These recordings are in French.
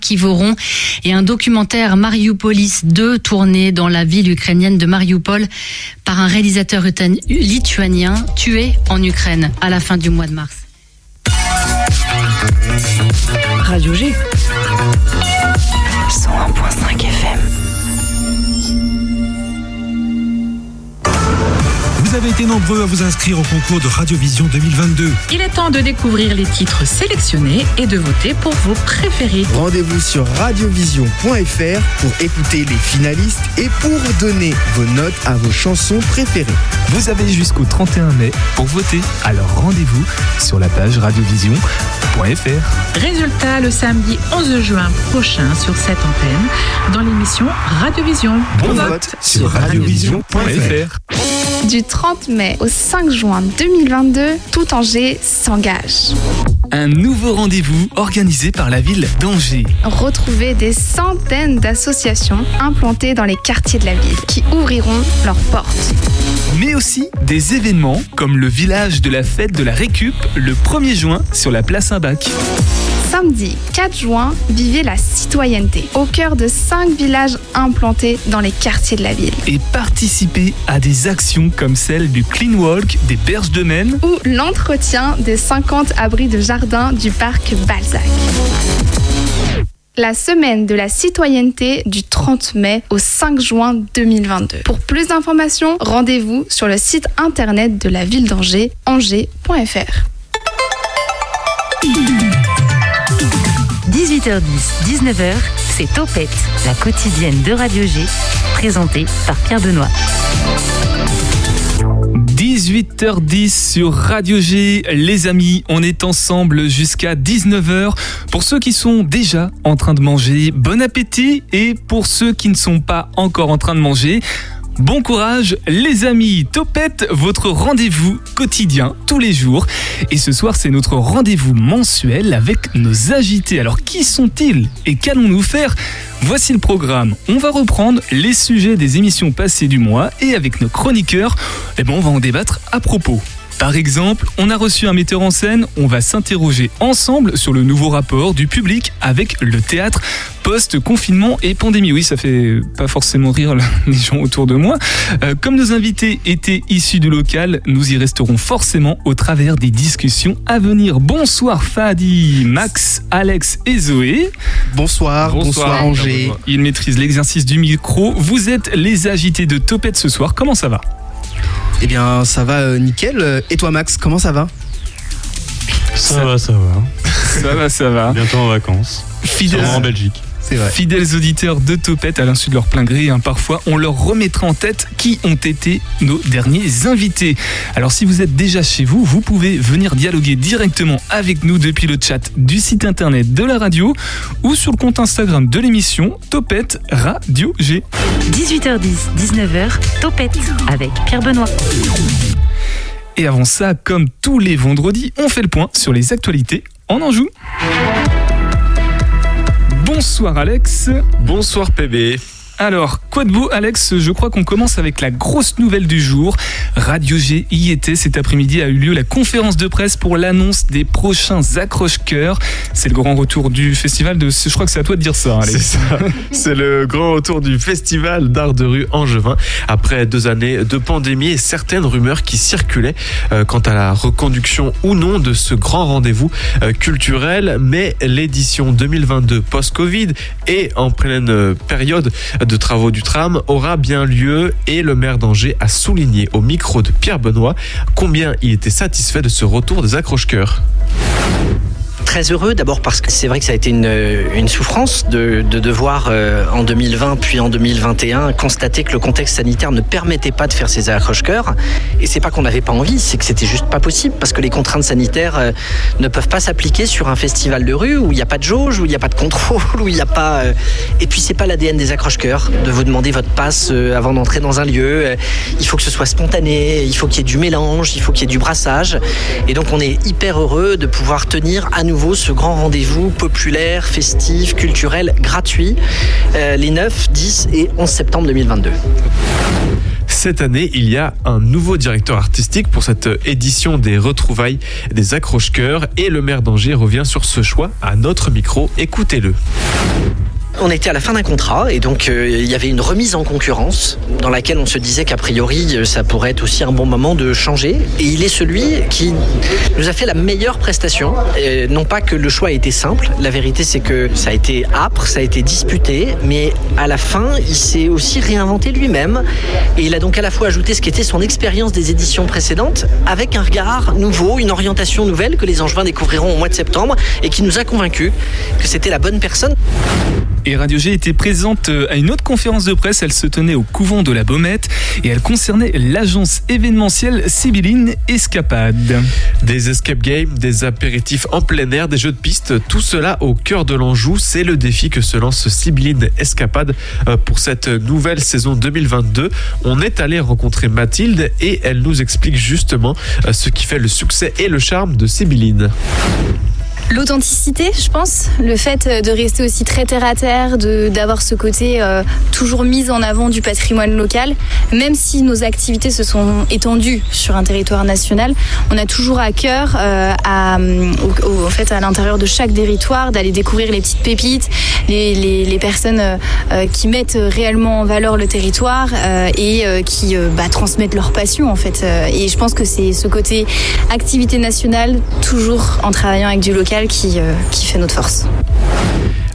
Kivoron et un documentaire Mariupolis 2 tourné dans la ville ukrainienne de Mariupol par un réalisateur lituanien tué en Ukraine à la fin du mois de mars. Radio G. 101.5 FM Vous avez été nombreux à vous inscrire au concours de Radiovision 2022. Il est temps de découvrir les titres sélectionnés et de voter pour vos préférés. Rendez-vous sur radiovision.fr pour écouter les finalistes et pour donner vos notes à vos chansons préférées. Vous avez jusqu'au 31 mai pour voter, alors rendez-vous sur la page radiovision.fr. Résultat le samedi 11 juin prochain sur cette antenne dans l'émission Radiovision. Bon, vote sur radiovision.fr. Du 30 mai au 5 juin 2022, tout Angers s'engage. Un nouveau rendez-vous organisé par la ville d'Angers. Retrouvez des centaines d'associations implantées dans les quartiers de la ville qui ouvriront leurs portes. Mais aussi des événements comme le village de la fête de la Récup le 1er juin sur la place Saint-Bac samedi 4 juin, vivez la citoyenneté au cœur de 5 villages implantés dans les quartiers de la ville. Et participez à des actions comme celle du Clean Walk des Berges de Maine ou l'entretien des 50 abris de jardin du parc Balzac. La semaine de la citoyenneté du 30 mai au 5 juin 2022. Pour plus d'informations, rendez-vous sur le site internet de la ville d'Angers, angers.fr. 18h10, 19h, c'est Topette, la quotidienne de Radio G, présentée par Pierre Benoît. 18h10 sur Radio G, les amis, on est ensemble jusqu'à 19h. Pour ceux qui sont déjà en train de manger, bon appétit et pour ceux qui ne sont pas encore en train de manger, Bon courage les amis, Topette, votre rendez-vous quotidien tous les jours. Et ce soir c'est notre rendez-vous mensuel avec nos agités. Alors qui sont-ils et qu'allons-nous faire? Voici le programme. On va reprendre les sujets des émissions passées du mois et avec nos chroniqueurs, eh ben on va en débattre à propos. Par exemple, on a reçu un metteur en scène, on va s'interroger ensemble sur le nouveau rapport du public avec le théâtre post-confinement et pandémie. Oui, ça fait pas forcément rire les gens autour de moi. Euh, comme nos invités étaient issus du local, nous y resterons forcément au travers des discussions à venir. Bonsoir Fadi, Max, Alex et Zoé. Bonsoir, bonsoir, Angers. Ils maîtrisent l'exercice du micro. Vous êtes les agités de Topette ce soir. Comment ça va? Eh bien, ça va euh, nickel. Et toi, Max, comment ça va? Ça, va, ça va. ça va, ça va. Bientôt en vacances. Fidèle en Belgique. Fidèles auditeurs de Topette, à l'insu de leur plein gré, hein, parfois on leur remettra en tête qui ont été nos derniers invités. Alors si vous êtes déjà chez vous, vous pouvez venir dialoguer directement avec nous depuis le chat du site internet de la radio ou sur le compte Instagram de l'émission Topette Radio G. 18h10, 19h, Topette avec Pierre Benoît. Et avant ça, comme tous les vendredis, on fait le point sur les actualités en Anjou. Bonsoir Alex. Bonsoir PB. Alors, quoi de beau, Alex? Je crois qu'on commence avec la grosse nouvelle du jour. Radio G y était cet après-midi a eu lieu la conférence de presse pour l'annonce des prochains accroche-cœurs. C'est le grand retour du festival de. Je crois que c'est à toi de dire ça, Alex. C'est ça. C'est le grand retour du festival d'art de rue Angevin après deux années de pandémie et certaines rumeurs qui circulaient euh, quant à la reconduction ou non de ce grand rendez-vous euh, culturel. Mais l'édition 2022 post-Covid et en pleine euh, période de travaux du tram aura bien lieu et le maire d'Angers a souligné au micro de Pierre Benoît combien il était satisfait de ce retour des accroche-cœurs très heureux, d'abord parce que c'est vrai que ça a été une, souffrance de, de devoir euh, en 2020 puis en 2021 constater que le contexte sanitaire ne permettait pas de faire ces accroche-cœurs. Et c'est pas qu'on n'avait pas envie, c'est que c'était juste pas possible parce que les contraintes sanitaires euh, ne peuvent pas s'appliquer sur un festival de rue où il n'y a pas de jauge, où il n'y a pas de contrôle, où il n'y a pas. Euh, et puis c'est pas l'ADN des accroche-cœurs de vous demander votre passe avant d'entrer dans un lieu. Il faut que ce soit spontané, il faut qu'il y ait du mélange, il faut qu'il y ait du brassage. Et donc on est hyper heureux de pouvoir tenir à nouveau ce grand rendez-vous populaire, festif, culturel, gratuit, euh, les 9, 10 et 11 septembre 2022. Cette année, il y a un nouveau directeur artistique pour cette édition des retrouvailles des accroche-cœurs et le maire d'Angers revient sur ce choix à notre micro. Écoutez-le. On était à la fin d'un contrat et donc euh, il y avait une remise en concurrence dans laquelle on se disait qu'a priori euh, ça pourrait être aussi un bon moment de changer. Et il est celui qui nous a fait la meilleure prestation. Et non pas que le choix ait été simple, la vérité c'est que ça a été âpre, ça a été disputé, mais à la fin il s'est aussi réinventé lui-même et il a donc à la fois ajouté ce qui était son expérience des éditions précédentes avec un regard nouveau, une orientation nouvelle que les Angevins découvriront au mois de septembre et qui nous a convaincus que c'était la bonne personne. Et Radio G était présente euh, à une autre conférence de presse. Elle se tenait au couvent de la Baumette et elle concernait l'agence événementielle Sibylline Escapade. Des escape games, des apéritifs en plein air, des jeux de piste, tout cela au cœur de l'Anjou. C'est le défi que se lance Sibylline Escapade euh, pour cette nouvelle saison 2022. On est allé rencontrer Mathilde et elle nous explique justement euh, ce qui fait le succès et le charme de Sibylline. L'authenticité, je pense, le fait de rester aussi très terre à terre, d'avoir ce côté euh, toujours mis en avant du patrimoine local, même si nos activités se sont étendues sur un territoire national, on a toujours à cœur, euh, à, au, en fait, à l'intérieur de chaque territoire, d'aller découvrir les petites pépites, les, les, les personnes euh, qui mettent réellement en valeur le territoire et qui bah, transmettent leur passion en fait. Et je pense que c'est ce côté activité nationale, toujours en travaillant avec du local qui, euh, qui fait notre force.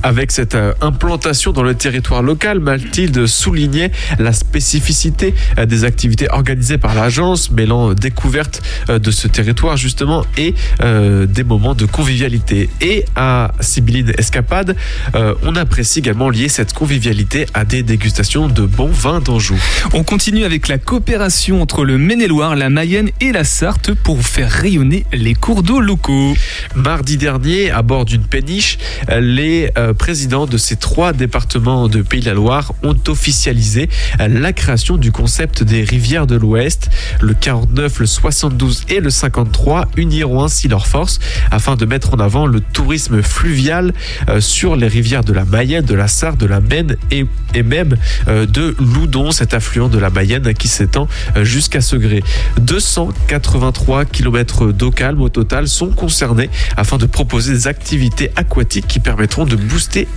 Avec cette euh, implantation dans le territoire local, Mathilde soulignait la spécificité euh, des activités organisées par l'agence, mêlant découverte de ce territoire justement et des moments de convivialité. Et à Sibylline Escapade, on apprécie également lier cette convivialité à des dégustations de bons vins d'Anjou. On continue avec la coopération entre le Maine-et-Loire, la Mayenne et la Sarthe pour faire rayonner les cours d'eau locaux. Mardi dernier, à bord d'une péniche, les présidents de ces trois départements de Pays de la Loire ont officialisé la création du concept des rivières de l'Ouest. Le 49, le 72 et le 53 uniront ainsi leurs forces afin de mettre en avant le tourisme fluvial euh, sur les rivières de la Mayenne, de la Sarre, de la Maine et, même euh, de Loudon, cet affluent de la Mayenne qui s'étend euh, jusqu'à Segré. 283 km d'eau calme au total sont concernés afin de proposer des activités aquatiques qui permettront de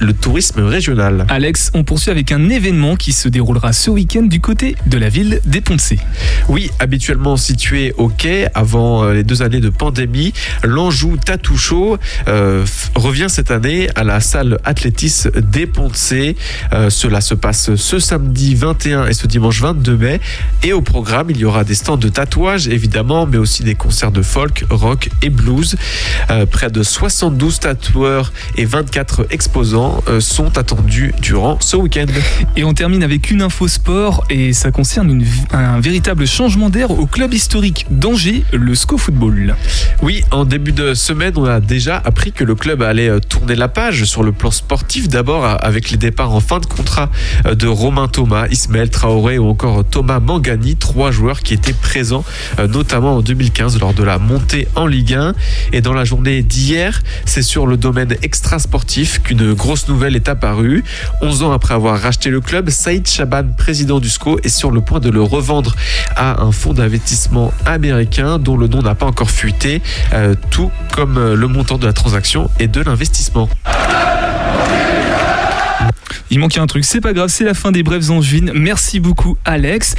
le tourisme régional. Alex, on poursuit avec un événement qui se déroulera ce week-end du côté de la ville des Poncés. Oui, habituellement situé au quai avant euh, les deux années de pandémie, l'Anjou Tattoo Show euh, revient cette année à la salle Athlétis des Poncés. Euh, cela se passe ce samedi 21 et ce dimanche 22 mai. Et au programme, il y aura des stands de tatouage évidemment, mais aussi des concerts de folk, rock et blues. près de 72 tatoueurs et 24 exposants euh, sont attendus durant ce week-end. Et on termine avec une info sport et ça concerne une, un véritable changement d'air au club historique d'Angers, le SCO Football. Oui, en début de semaine, on a déjà appris que le club allait euh, tourner la page sur le plan sportif. D'abord avec les départs en fin de contrat euh, de Romain Thomas, Ismaël Traoré ou encore Thomas Mangani, trois joueurs qui étaient présents notamment en 2015 lors de la montée en Ligue 1. Et dans la journée d'hier, c'est sur le domaine extra-sportif qu'une grosse nouvelle est apparue. 11 ans après avoir racheté le club, Saïd Chaban, président du SCO, est sur le point de le revendre à un fonds d'investissement américain dont le nom n'a pas encore fuité, euh, tout comme euh, le montant de la transaction et de l'investissement. Il manquait un truc, c'est pas grave, c'est la fin des brèves angevines. Merci beaucoup Alex.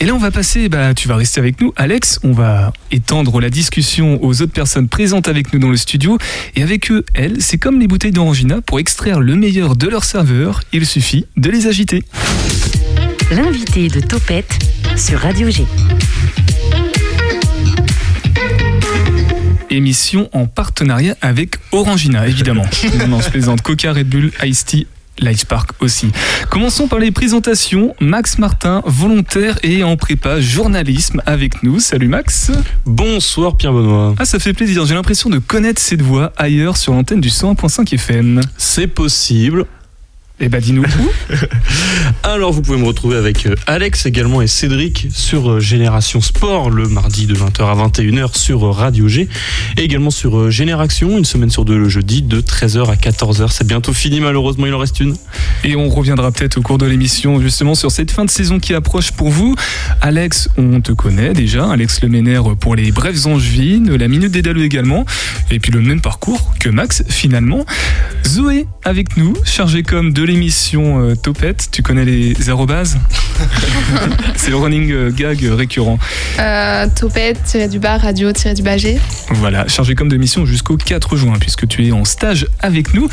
Et là on va passer, bah tu vas rester avec nous Alex, on va étendre la discussion aux autres personnes présentes avec nous dans le studio. Et avec eux, elles, c'est comme les bouteilles d'orangina, pour extraire le meilleur de leur saveur, il suffit de les agiter. L'invité de Topette sur Radio G. Émission en partenariat avec Orangina, évidemment. non, non, je plaisante. Coca, Red Bull, Ice Tea, Light Park aussi. Commençons par les présentations. Max Martin, volontaire et en prépa journalisme avec nous. Salut Max. Bonsoir Pierre Benoît. Ah, ça fait plaisir. J'ai l'impression de connaître cette voix ailleurs sur l'antenne du 101.5 FM. C'est possible. Eh bah dis-nous. Alors vous pouvez me retrouver avec euh, Alex également et Cédric sur euh, Génération Sport le mardi de 20h à 21h sur euh, Radio G et également sur Génération une semaine sur deux le jeudi de 13h à 14h. C'est bientôt fini malheureusement il en reste une. Et on reviendra peut-être au cours de l'émission justement sur cette fin de saison qui approche pour vous. Alex, on te connaît déjà, Alex Leménaire pour les Brèves Angevines, la Minute des Daleux également, et puis le même parcours que Max finalement. Zoé avec nous, chargée comme de l'émission euh, Topette, tu connais les aérobases C'est le running euh, gag récurrent. Euh, Topette, du bas, radio, tiré du bas G. Voilà, chargé comme de mission jusqu'au 4 juin, puisque tu es en stage avec nous.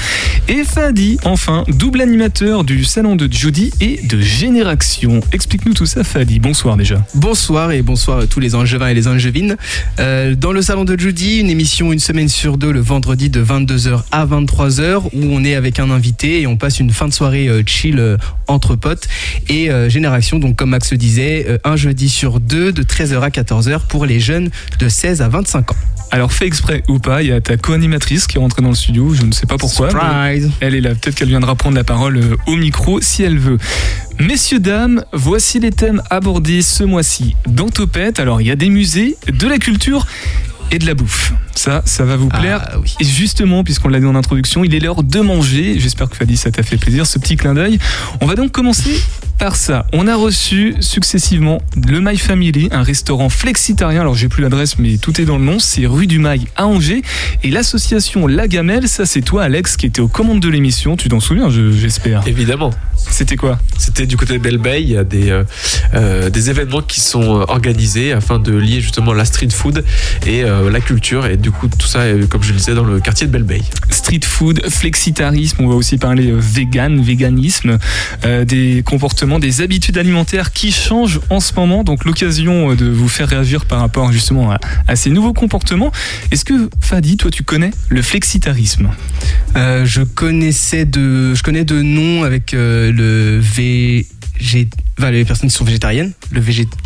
Et Fadi, enfin, double animateur du salon de Judy et de Génération. Explique-nous tout ça, Fadi. Bonsoir déjà. Bonsoir et bonsoir à tous les Angevins et les Angevines. Euh, dans le salon de Judy, une émission une semaine sur deux le vendredi de 22h à 23h où on est avec un invité et on passe une fin de soirée euh, chill euh, entre potes. Et euh, Génération, donc comme Max le disait, un jeudi sur deux de 13h à 14h pour les jeunes de 16 à 25 ans. Alors, fait exprès ou pas, il y a ta co-animatrice qui est rentrée dans le studio. Je ne sais pas pourquoi. Surprise Elle est là. Peut-être qu'elle viendra prendre la parole au micro si elle veut. Messieurs, dames, voici les thèmes abordés ce mois-ci dans Topette. Alors, il y a des musées, de la culture et de la bouffe. Ça, ça va vous plaire. Ah oui. Et justement, puisqu'on l'a dit en introduction, il est l'heure de manger. J'espère que Fadi, ça t'a fait plaisir, ce petit clin d'œil. On va donc commencer par ça. On a reçu successivement le My Family, un restaurant flexitarien. Alors, j'ai plus l'adresse, mais tout est dans le nom. C'est rue du Mail à Angers. Et l'association La Gamelle, ça, c'est toi, Alex, qui était aux commandes de l'émission. Tu t'en souviens, je- j'espère. Évidemment. C'était quoi? C'était du côté de Belle Bay, il y a des, euh, euh, des événements qui sont euh, organisés afin de lier justement la street food et euh, la culture. Et du coup, tout ça, comme je le disais, dans le quartier de Belle Bay. Street food, flexitarisme, on va aussi parler vegan, véganisme, euh, des comportements, des habitudes alimentaires qui changent en ce moment. Donc l'occasion euh, de vous faire réagir par rapport justement à, à ces nouveaux comportements. Est-ce que Fadi, toi tu connais le flexitarisme? Euh, je connaissais de, je connais de noms avec euh, le végé, enfin, les personnes qui sont végétariennes, le végétarisme,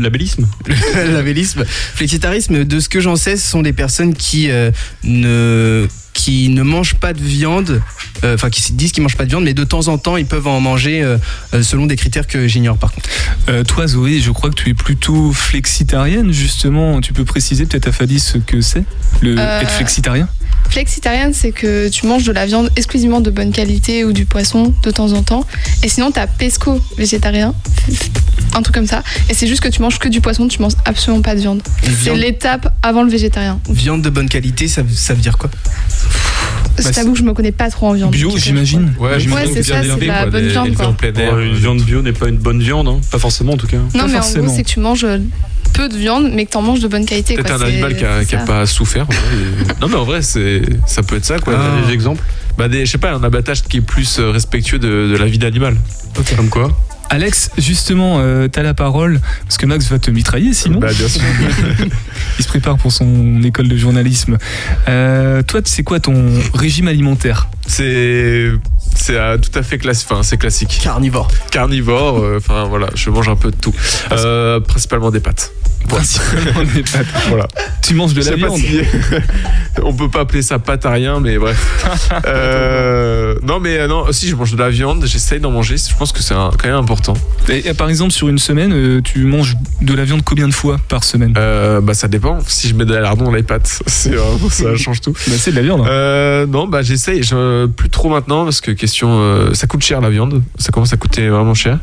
Labellisme le labellisme, flexitarisme. De ce que j'en sais, ce sont des personnes qui euh, ne qui ne mangent pas de viande, euh, enfin qui se disent qu'ils mangent pas de viande, mais de temps en temps ils peuvent en manger euh, euh, selon des critères que j'ignore par contre. Euh, Toi Zoé, je crois que tu es plutôt flexitarienne justement. Tu peux préciser peut-être à Fadi ce que c'est, le Euh, être flexitarien? Flexitarienne, c'est que tu manges de la viande exclusivement de bonne qualité ou du poisson de temps en temps. Et sinon, t'as pesco végétarien, un truc comme ça. Et c'est juste que tu manges que du poisson, tu manges absolument pas de viande. C'est l'étape avant le végétarien. viande de bonne qualité, ça, ça veut dire quoi? Je Bah, t'avoue que je me connais pas trop en viande. Bio, j'imagine. Ouais, Ouais, c'est ça, c'est la bonne viande, quoi. en plein air. Ouais, Une viande bio n'est pas une bonne viande, hein. pas forcément en tout cas. Non, Pas mais en forcément. gros, c'est que tu manges peu de viande, mais que t'en manges de bonne qualité. Peut-être un animal qui a, pas souffert. Non, mais en vrai, c'est, ça peut être ça, quoi. T'as Des- exemples Bah, des, je sais pas, un abattage qui est plus euh, respectueux de, de la vie d'animal. Comme quoi Alex, justement, euh, t'as la parole parce que Max va te mitrailler sinon. Bah, bien sûr. Il se prépare pour son école de journalisme. Euh, toi, c'est quoi ton régime alimentaire? C'est, c'est euh, tout à fait classique. Enfin, c'est classique. Carnivore. Carnivore, euh, enfin voilà, je mange un peu de tout. Euh, principalement des pâtes. Voilà. Principalement des pâtes. Voilà. Tu manges de Je la viande. si- On peut pas appeler ça pâte à rien, mais bref. Euh, non, mais euh, non, si je mange de la viande, j'essaye d'en manger. Je pense que c'est quand même important. Et, et par exemple, sur une semaine, euh, tu manges de la viande combien de fois par semaine? Euh, bah ça dépend. Si je mets de la lardon dans les pâtes, c'est ça change tout. Bah, C'est de la viande. hein. Euh, non, bah j'essaye. Je, plus trop maintenant parce que question, euh, ça coûte cher la viande. Ça commence à coûter vraiment cher.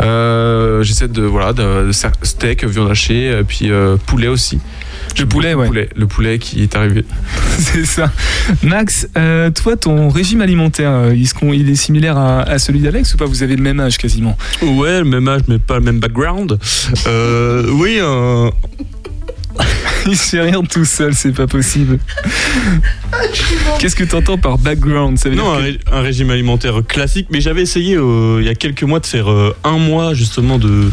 Euh, j'essaie de voilà, de, de steak, viande hachée, euh, puis euh, poulet aussi. Le poulet, ouais. poulet, le poulet qui est arrivé. C'est ça. Max, euh, toi, ton régime alimentaire, est-ce qu'on- il est similaire à, à celui d'Alex ou pas? Vous avez le même âge quasiment. Ouais, le même âge, mais pas le même background. Euh, oui, Il se fait rire tout seul, c'est pas possible. Qu'est-ce que t'entends par background? Ça veut non, un, dire ré- un régime alimentaire classique, mais j'avais essayé euh, il y a quelques mois de faire euh, un mois justement de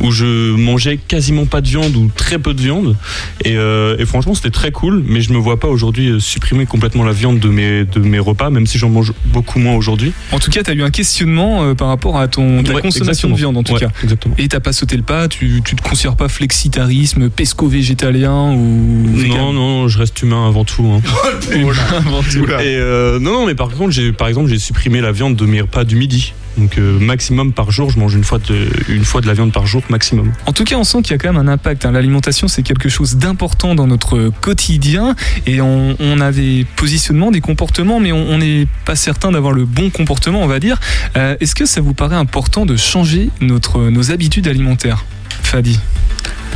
où je mangeais quasiment pas de viande ou très peu de viande et, euh, et franchement c'était très cool, mais je me vois pas aujourd'hui supprimer complètement la viande de mes de mes repas, même si j'en mange beaucoup moins aujourd'hui. En tout cas, t'as eu un questionnement par rapport à ton ta Ouais, consommation de viande, en tout Ouais, cas. Exactement. Et t'as pas sauté le pas, tu, tu te considères pas flexitarisme, pesco végétalien ou Non, non, je reste humain avant tout. hein. Humain avant tout. Et euh, non, non, mais par contre, j'ai, par exemple, j'ai supprimé la viande de mes repas du midi. Donc euh, maximum par jour, je mange une fois de, une fois de la viande par jour maximum. En tout cas, on sent qu'il y a quand même un impact. hein. L'alimentation, c'est quelque chose d'important dans notre quotidien et on, on a des positionnements, des comportements, mais on on n'est pas certain d'avoir le bon comportement, on va dire. Euh, Est-ce que ça vous paraît important de changer notre, nos habitudes alimentaires? Fadi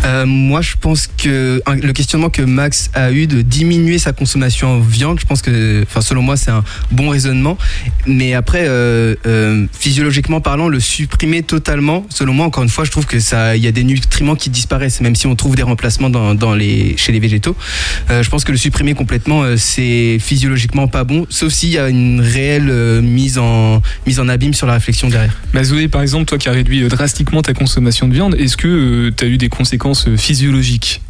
Euh, moi, je pense que le questionnement que Max a eu de diminuer sa consommation en viande, je pense que, enfin, selon moi, c'est un bon raisonnement. Mais après, euh, euh, physiologiquement parlant, le supprimer totalement, selon moi, encore une fois, je trouve que ça, il y a des nutriments qui disparaissent, même si on trouve des remplacements dans, dans les, chez les végétaux. Je pense que le supprimer complètement, c'est physiologiquement pas bon, sauf s'il y a une réelle mise en mise en abîme sur la réflexion derrière. Bah Zoé, par exemple, toi qui as réduit drastiquement ta consommation de viande, est-ce que tu as eu des conséquences euh, physiologiques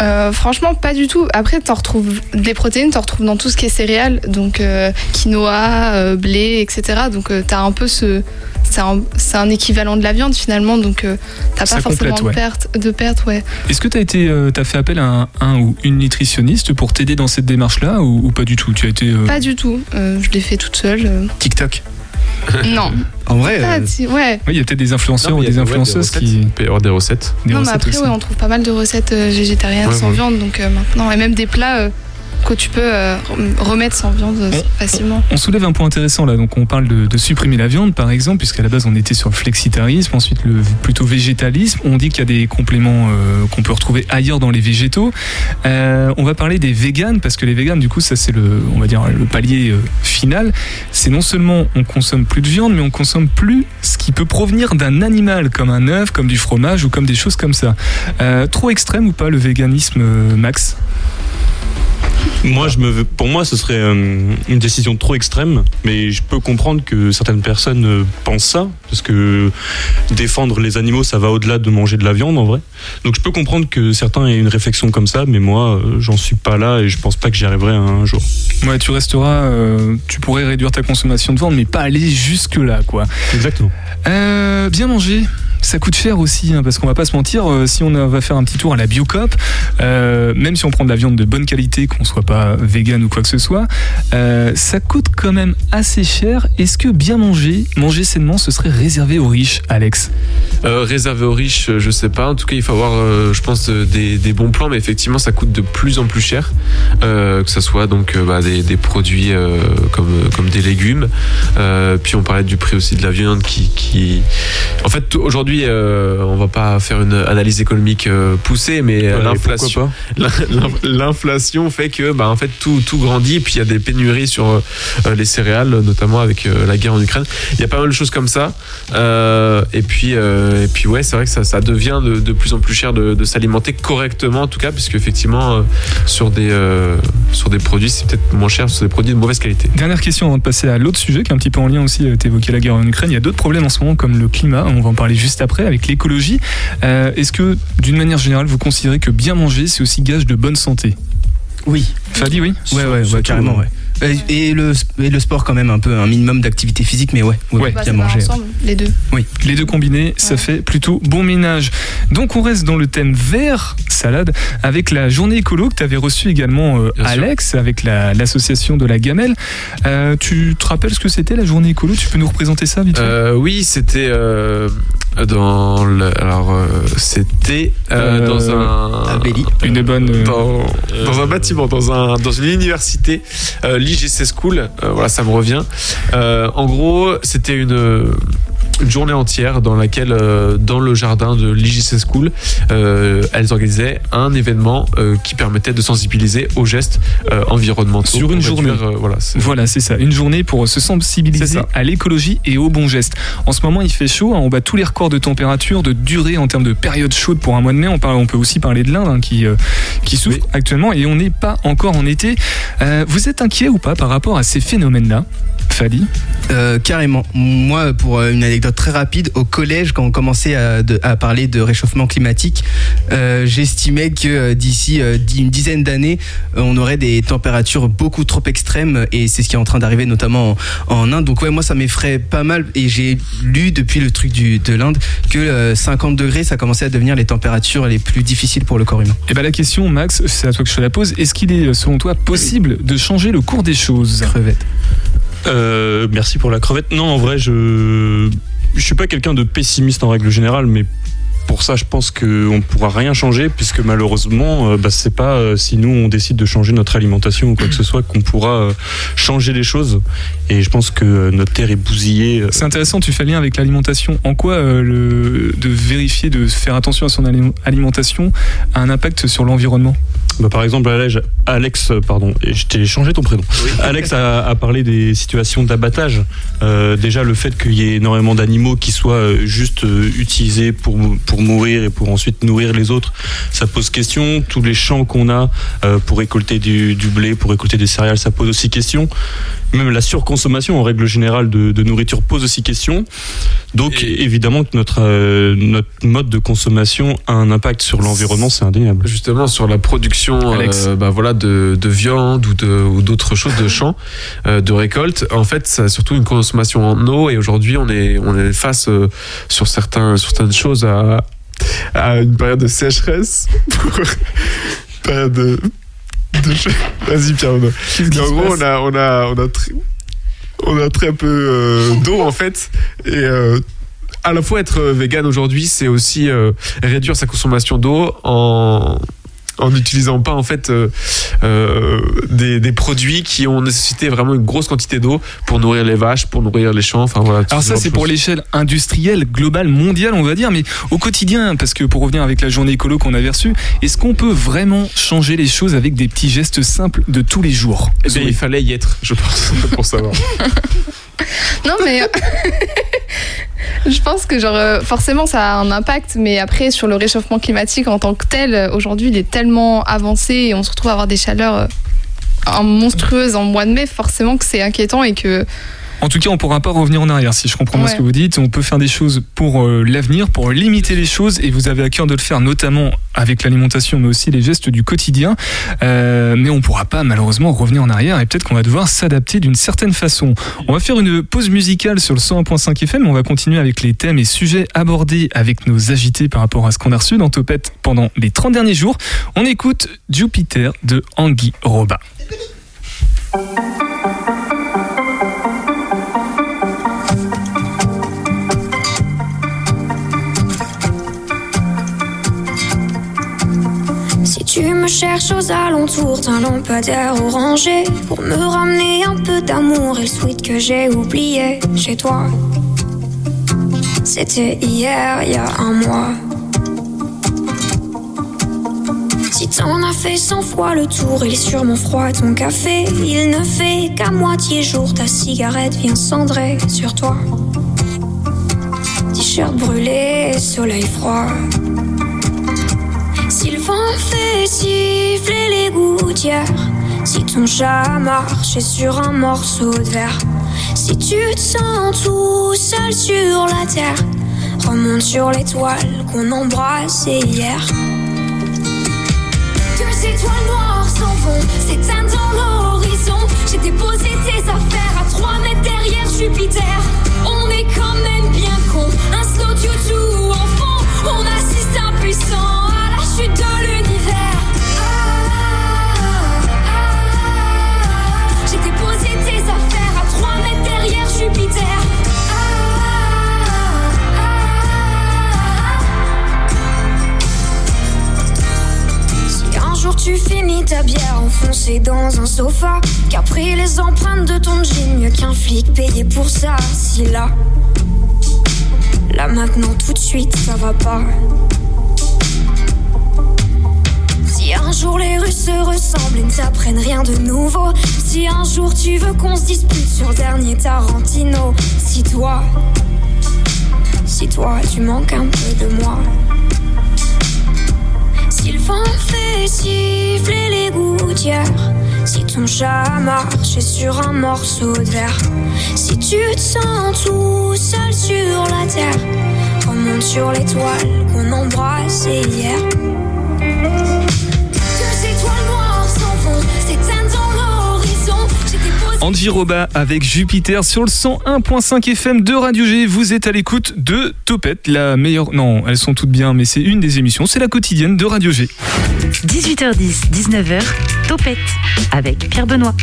Euh, franchement, pas du tout. Après, t'en retrouves des protéines, t'en retrouves dans tout ce qui est céréales, donc euh, quinoa, euh, blé, etc. Donc t'as un peu ce, c'est un, un équivalent de la viande finalement, donc t'as pas forcément complète, ouais. de perte, de perte, ouais. Est-ce que tu as été, t'as fait appel à un, un ou une nutritionniste pour t'aider dans cette démarche-là ou, ou pas du tout? Tu as été Pas du tout. Je l'ai fait toute seule. euh. TikTok. Non. En vrai, Pas euh, ouais. Oui, il y a peut-être des influenceurs Non, ou mais des influenceuses recettes. qui. Il peut y avoir des recettes. Des non, mais recettes après, aussi. ouais, on trouve pas mal de recettes euh, végétariennes Ouais, sans ouais. viande, donc euh, maintenant, et même des plats euh, que tu peux euh, remettre sans viande euh, facilement. On soulève un point intéressant là, donc on parle de, de supprimer la viande par exemple, puisqu'à la base on était sur le flexitarisme, ensuite le plutôt végétalisme. On dit qu'il y a des compléments euh, qu'on peut retrouver ailleurs dans les végétaux. Euh, on va parler des véganes, parce que les véganes, du coup, ça c'est le, on va dire le palier euh, final. C'est non seulement on consomme plus de viande, mais on consomme plus ce qui peut provenir d'un animal, comme un œuf, comme du fromage ou comme des choses comme ça. Trop extrême ou pas le véganisme, Max? Moi, je me, pour moi, ce serait euh, une décision trop extrême, mais je peux comprendre que certaines personnes euh, pensent ça, parce que défendre les animaux, ça va au-delà de manger de la viande, en vrai. Donc, je peux comprendre que certains aient une réflexion comme ça, mais moi, euh, j'en suis pas là et je pense pas que j'y arriverai un jour. Ouais, tu resteras, tu pourrais réduire ta consommation de viande, mais pas aller jusque là, quoi. Exactement. Bien manger. Ça coûte cher aussi, hein, parce qu'on va pas se mentir, euh, si on va faire un petit tour à la Biocop, euh, même si on prend de la viande de bonne qualité, qu'on soit pas vegan ou quoi que ce soit, euh, ça coûte quand même assez cher. Est-ce que bien manger, manger sainement, ce serait réservé aux riches, Alex? Réservé aux riches, je sais pas. En tout cas, il faut avoir, je pense, des, bons plans, mais effectivement, ça coûte de plus en plus cher. Que ce soit donc bah, des, produits comme, des légumes. Puis on parlait du prix aussi de la viande qui. En fait, tout- aujourd'hui, euh, on va pas faire une analyse économique euh, poussée, mais euh, Ouais, l'inflation. fait que, bah, en fait, tout, tout grandit. Puis il y a des pénuries sur les céréales, notamment avec la guerre en Ukraine. Il y a pas mal de choses comme ça. Et puis, et puis ouais, c'est vrai que ça, ça devient de, de plus en plus cher de, de s'alimenter correctement, en tout cas, puisque effectivement, sur des sur des produits, c'est peut-être moins cher sur des produits de mauvaise qualité. Dernière question avant de passer à l'autre sujet qui est un petit peu en lien aussi, euh, t'évoquais la guerre en Ukraine, il y a d'autres problèmes en ce moment comme le climat, on va en parler juste après, avec l'écologie. Euh, Est-ce que d'une manière générale vous considérez que bien manger c'est aussi gage de bonne santé? Oui. Fadi, oui? Ouais, ouais, ouais, carrément, ouais. Et, le, et le sport quand même, un peu, un minimum d'activité physique, mais ouais, ouais, Ouais. Bah, bien manger. ensemble, les deux. Oui. Les deux combinés, ça fait plutôt bon ménage. Donc on reste dans le thème vert, salade, avec la journée écolo que tu avais reçue également, euh, sûr. Alex, avec la- l'association de la Gamelle. Euh, tu te rappelles ce que c'était la journée écolo? Tu peux nous représenter ça vite Euh, oui, c'était euh, dans le, alors euh, c'était euh, Euh, dans un à Belly. Une bonne. euh, dans, dans un bâtiment, dans, un, dans une université, euh, l'IGC School, euh, voilà, ça me revient. Euh, en gros, c'était une, une journée entière dans laquelle, euh, dans le jardin de l'IGC School, euh, elles organisaient un événement euh, qui permettait de sensibiliser aux gestes environnementaux. Sur une journée. réduire, voilà, c'est- Voilà, ça. Une journée pour se sensibiliser à l'écologie et aux bons gestes. En ce moment, il fait chaud. hein, on bat tous les records de température, de durée en termes de période chaude pour un mois de mai. On, parle, on peut aussi parler de l'Inde hein, qui, euh, qui souffre Oui. actuellement et on n'est pas encore en été. Euh, vous êtes inquiet ou pas par rapport à ces phénomènes-là? Fadi Euh, carrément. Moi, pour euh, une anecdote très rapide. Au collège, quand on commençait à, de- à parler de réchauffement climatique, euh, j'estimais que d'ici euh, une dizaine d'années, on aurait des températures beaucoup trop extrêmes et c'est ce qui est en train d'arriver notamment en, en Inde. Donc ouais, moi ça m'effraie pas mal et j'ai lu depuis le truc du, de l'Inde que euh, 50 degrés, ça commençait à devenir les températures les plus difficiles pour le corps humain. Et ben la question, Max, c'est à toi que je te la pose. Est-ce qu'il est, selon toi, possible de changer le cours des choses? Crevette. Euh, merci pour la crevette. Non, en vrai, je je suis pas quelqu'un de pessimiste en règle générale, mais pour ça, je pense qu'on ne pourra rien changer, puisque malheureusement, euh, bah, c'est pas euh, si nous on décide de changer notre alimentation ou quoi que ce soit qu'on pourra euh, changer les choses. Et je pense que euh, notre terre est bousillée. euh, C'est intéressant, tu fais lien avec l'alimentation. En quoi euh, le, de vérifier, de faire attention à son ali- alimentation a un impact sur l'environnement? Bah, par exemple, Alex, Alex, pardon, et je t'ai changé ton prénom. Alex a, a parlé des situations d'abattage. Euh, déjà, le fait qu'il y ait énormément d'animaux qui soient juste euh, utilisés pour, pour mourir et pour ensuite nourrir les autres, ça pose question. Tous les champs qu'on a euh, pour récolter du, du blé, pour récolter des céréales, ça pose aussi question. Même la surconsommation en règle générale de, de nourriture pose aussi question. Donc évidemment que notre, euh, notre mode de consommation a un impact sur l'environnement, c'est indéniable. Justement sur la production Alex. euh, bah voilà, de, de viande ou d'autres choses de champs, euh, de récolte, en fait, ça a surtout une consommation en eau et aujourd'hui on est, on est face euh, sur, certains, sur certaines choses à, à une période de sécheresse. Pour, période de, Vas-y Pierre. En gros, on a, on a, on a, très, on a très peu euh, d'eau en fait et euh, à la fois être vegan aujourd'hui, c'est aussi euh, réduire sa consommation d'eau en en n'utilisant pas en fait euh, euh, des, des produits qui ont nécessité vraiment une grosse quantité d'eau pour nourrir les vaches, pour nourrir les champs. Enfin voilà. Alors ça c'est pour l'échelle industrielle, globale, mondiale on va dire, mais au quotidien, parce que pour revenir avec la journée écolo qu'on avait reçue, est-ce qu'on peut vraiment changer les choses avec des petits gestes simples de tous les jours? Eh ben, il fallait y être, je pense, pour savoir. Non, mais. Je pense que genre euh, forcément ça a un impact, mais après sur le réchauffement climatique en tant que tel, euh, aujourd'hui il est tellement avancé et on se retrouve à avoir des chaleurs euh, monstrueuses en mois de mai, forcément que c'est inquiétant et que En tout cas, on pourra pas revenir en arrière, si je comprends bien Ouais. ce que vous dites. On peut faire des choses pour euh, l'avenir, pour limiter les choses, et vous avez à cœur de le faire, notamment avec l'alimentation, mais aussi les gestes du quotidien. Euh, mais on pourra pas malheureusement revenir en arrière, et peut-être qu'on va devoir s'adapter d'une certaine façon. On va faire une pause musicale sur le 101.5 FM, on va continuer avec les thèmes et sujets abordés avec nos agités par rapport à ce qu'on a reçu dans Topette pendant les 30 derniers jours. On écoute Jupiter de Anguille Roba. Tu me cherches aux alentours d'un lampadaire orangé pour me ramener un peu d'amour et le sweet que j'ai oublié chez toi. C'était hier, il y a un mois. Si t'en as fait cent fois le tour, il est sûrement froid ton café. Il ne fait qu'à moitié jour, ta cigarette vient cendrer sur toi. T-shirt brûlé, soleil froid. Vent fait siffler les gouttières, si ton chat marchait sur un morceau de verre, si tu te sens tout seul sur la terre, remonte sur l'étoile qu'on embrassait hier. Deux étoiles noires s'en vont, s'éteignent dans l'horizon. J'ai déposé tes affaires à trois mètres derrière Jupiter. On est quand même bien con, un slow tout en fond. On assiste impuissant tu finis ta bière enfoncée dans un sofa, qu'a pris les empreintes de ton jean, mieux qu'un flic payé pour ça. Si là, là maintenant tout de suite ça va pas. Si un jour les rues se ressemblent et ne t'apprennent rien de nouveau, si un jour tu veux qu'on se dispute sur le dernier Tarantino, si toi, si toi tu manques un peu de moi. Si le vent fait siffler les gouttières, si ton chat marchait sur un morceau de verre, si tu te sens tout seul sur la terre. Remonte sur l'étoile qu'on embrassait hier. J'étais posée. Angie Roba avec Jupiter sur le 101.5 FM de Radio G. Vous êtes à l'écoute de Topette, la meilleure. Non, elles sont toutes bien, mais c'est une des émissions. C'est la quotidienne de Radio G. 18h10, 19h, Topette avec Pierre Benoît.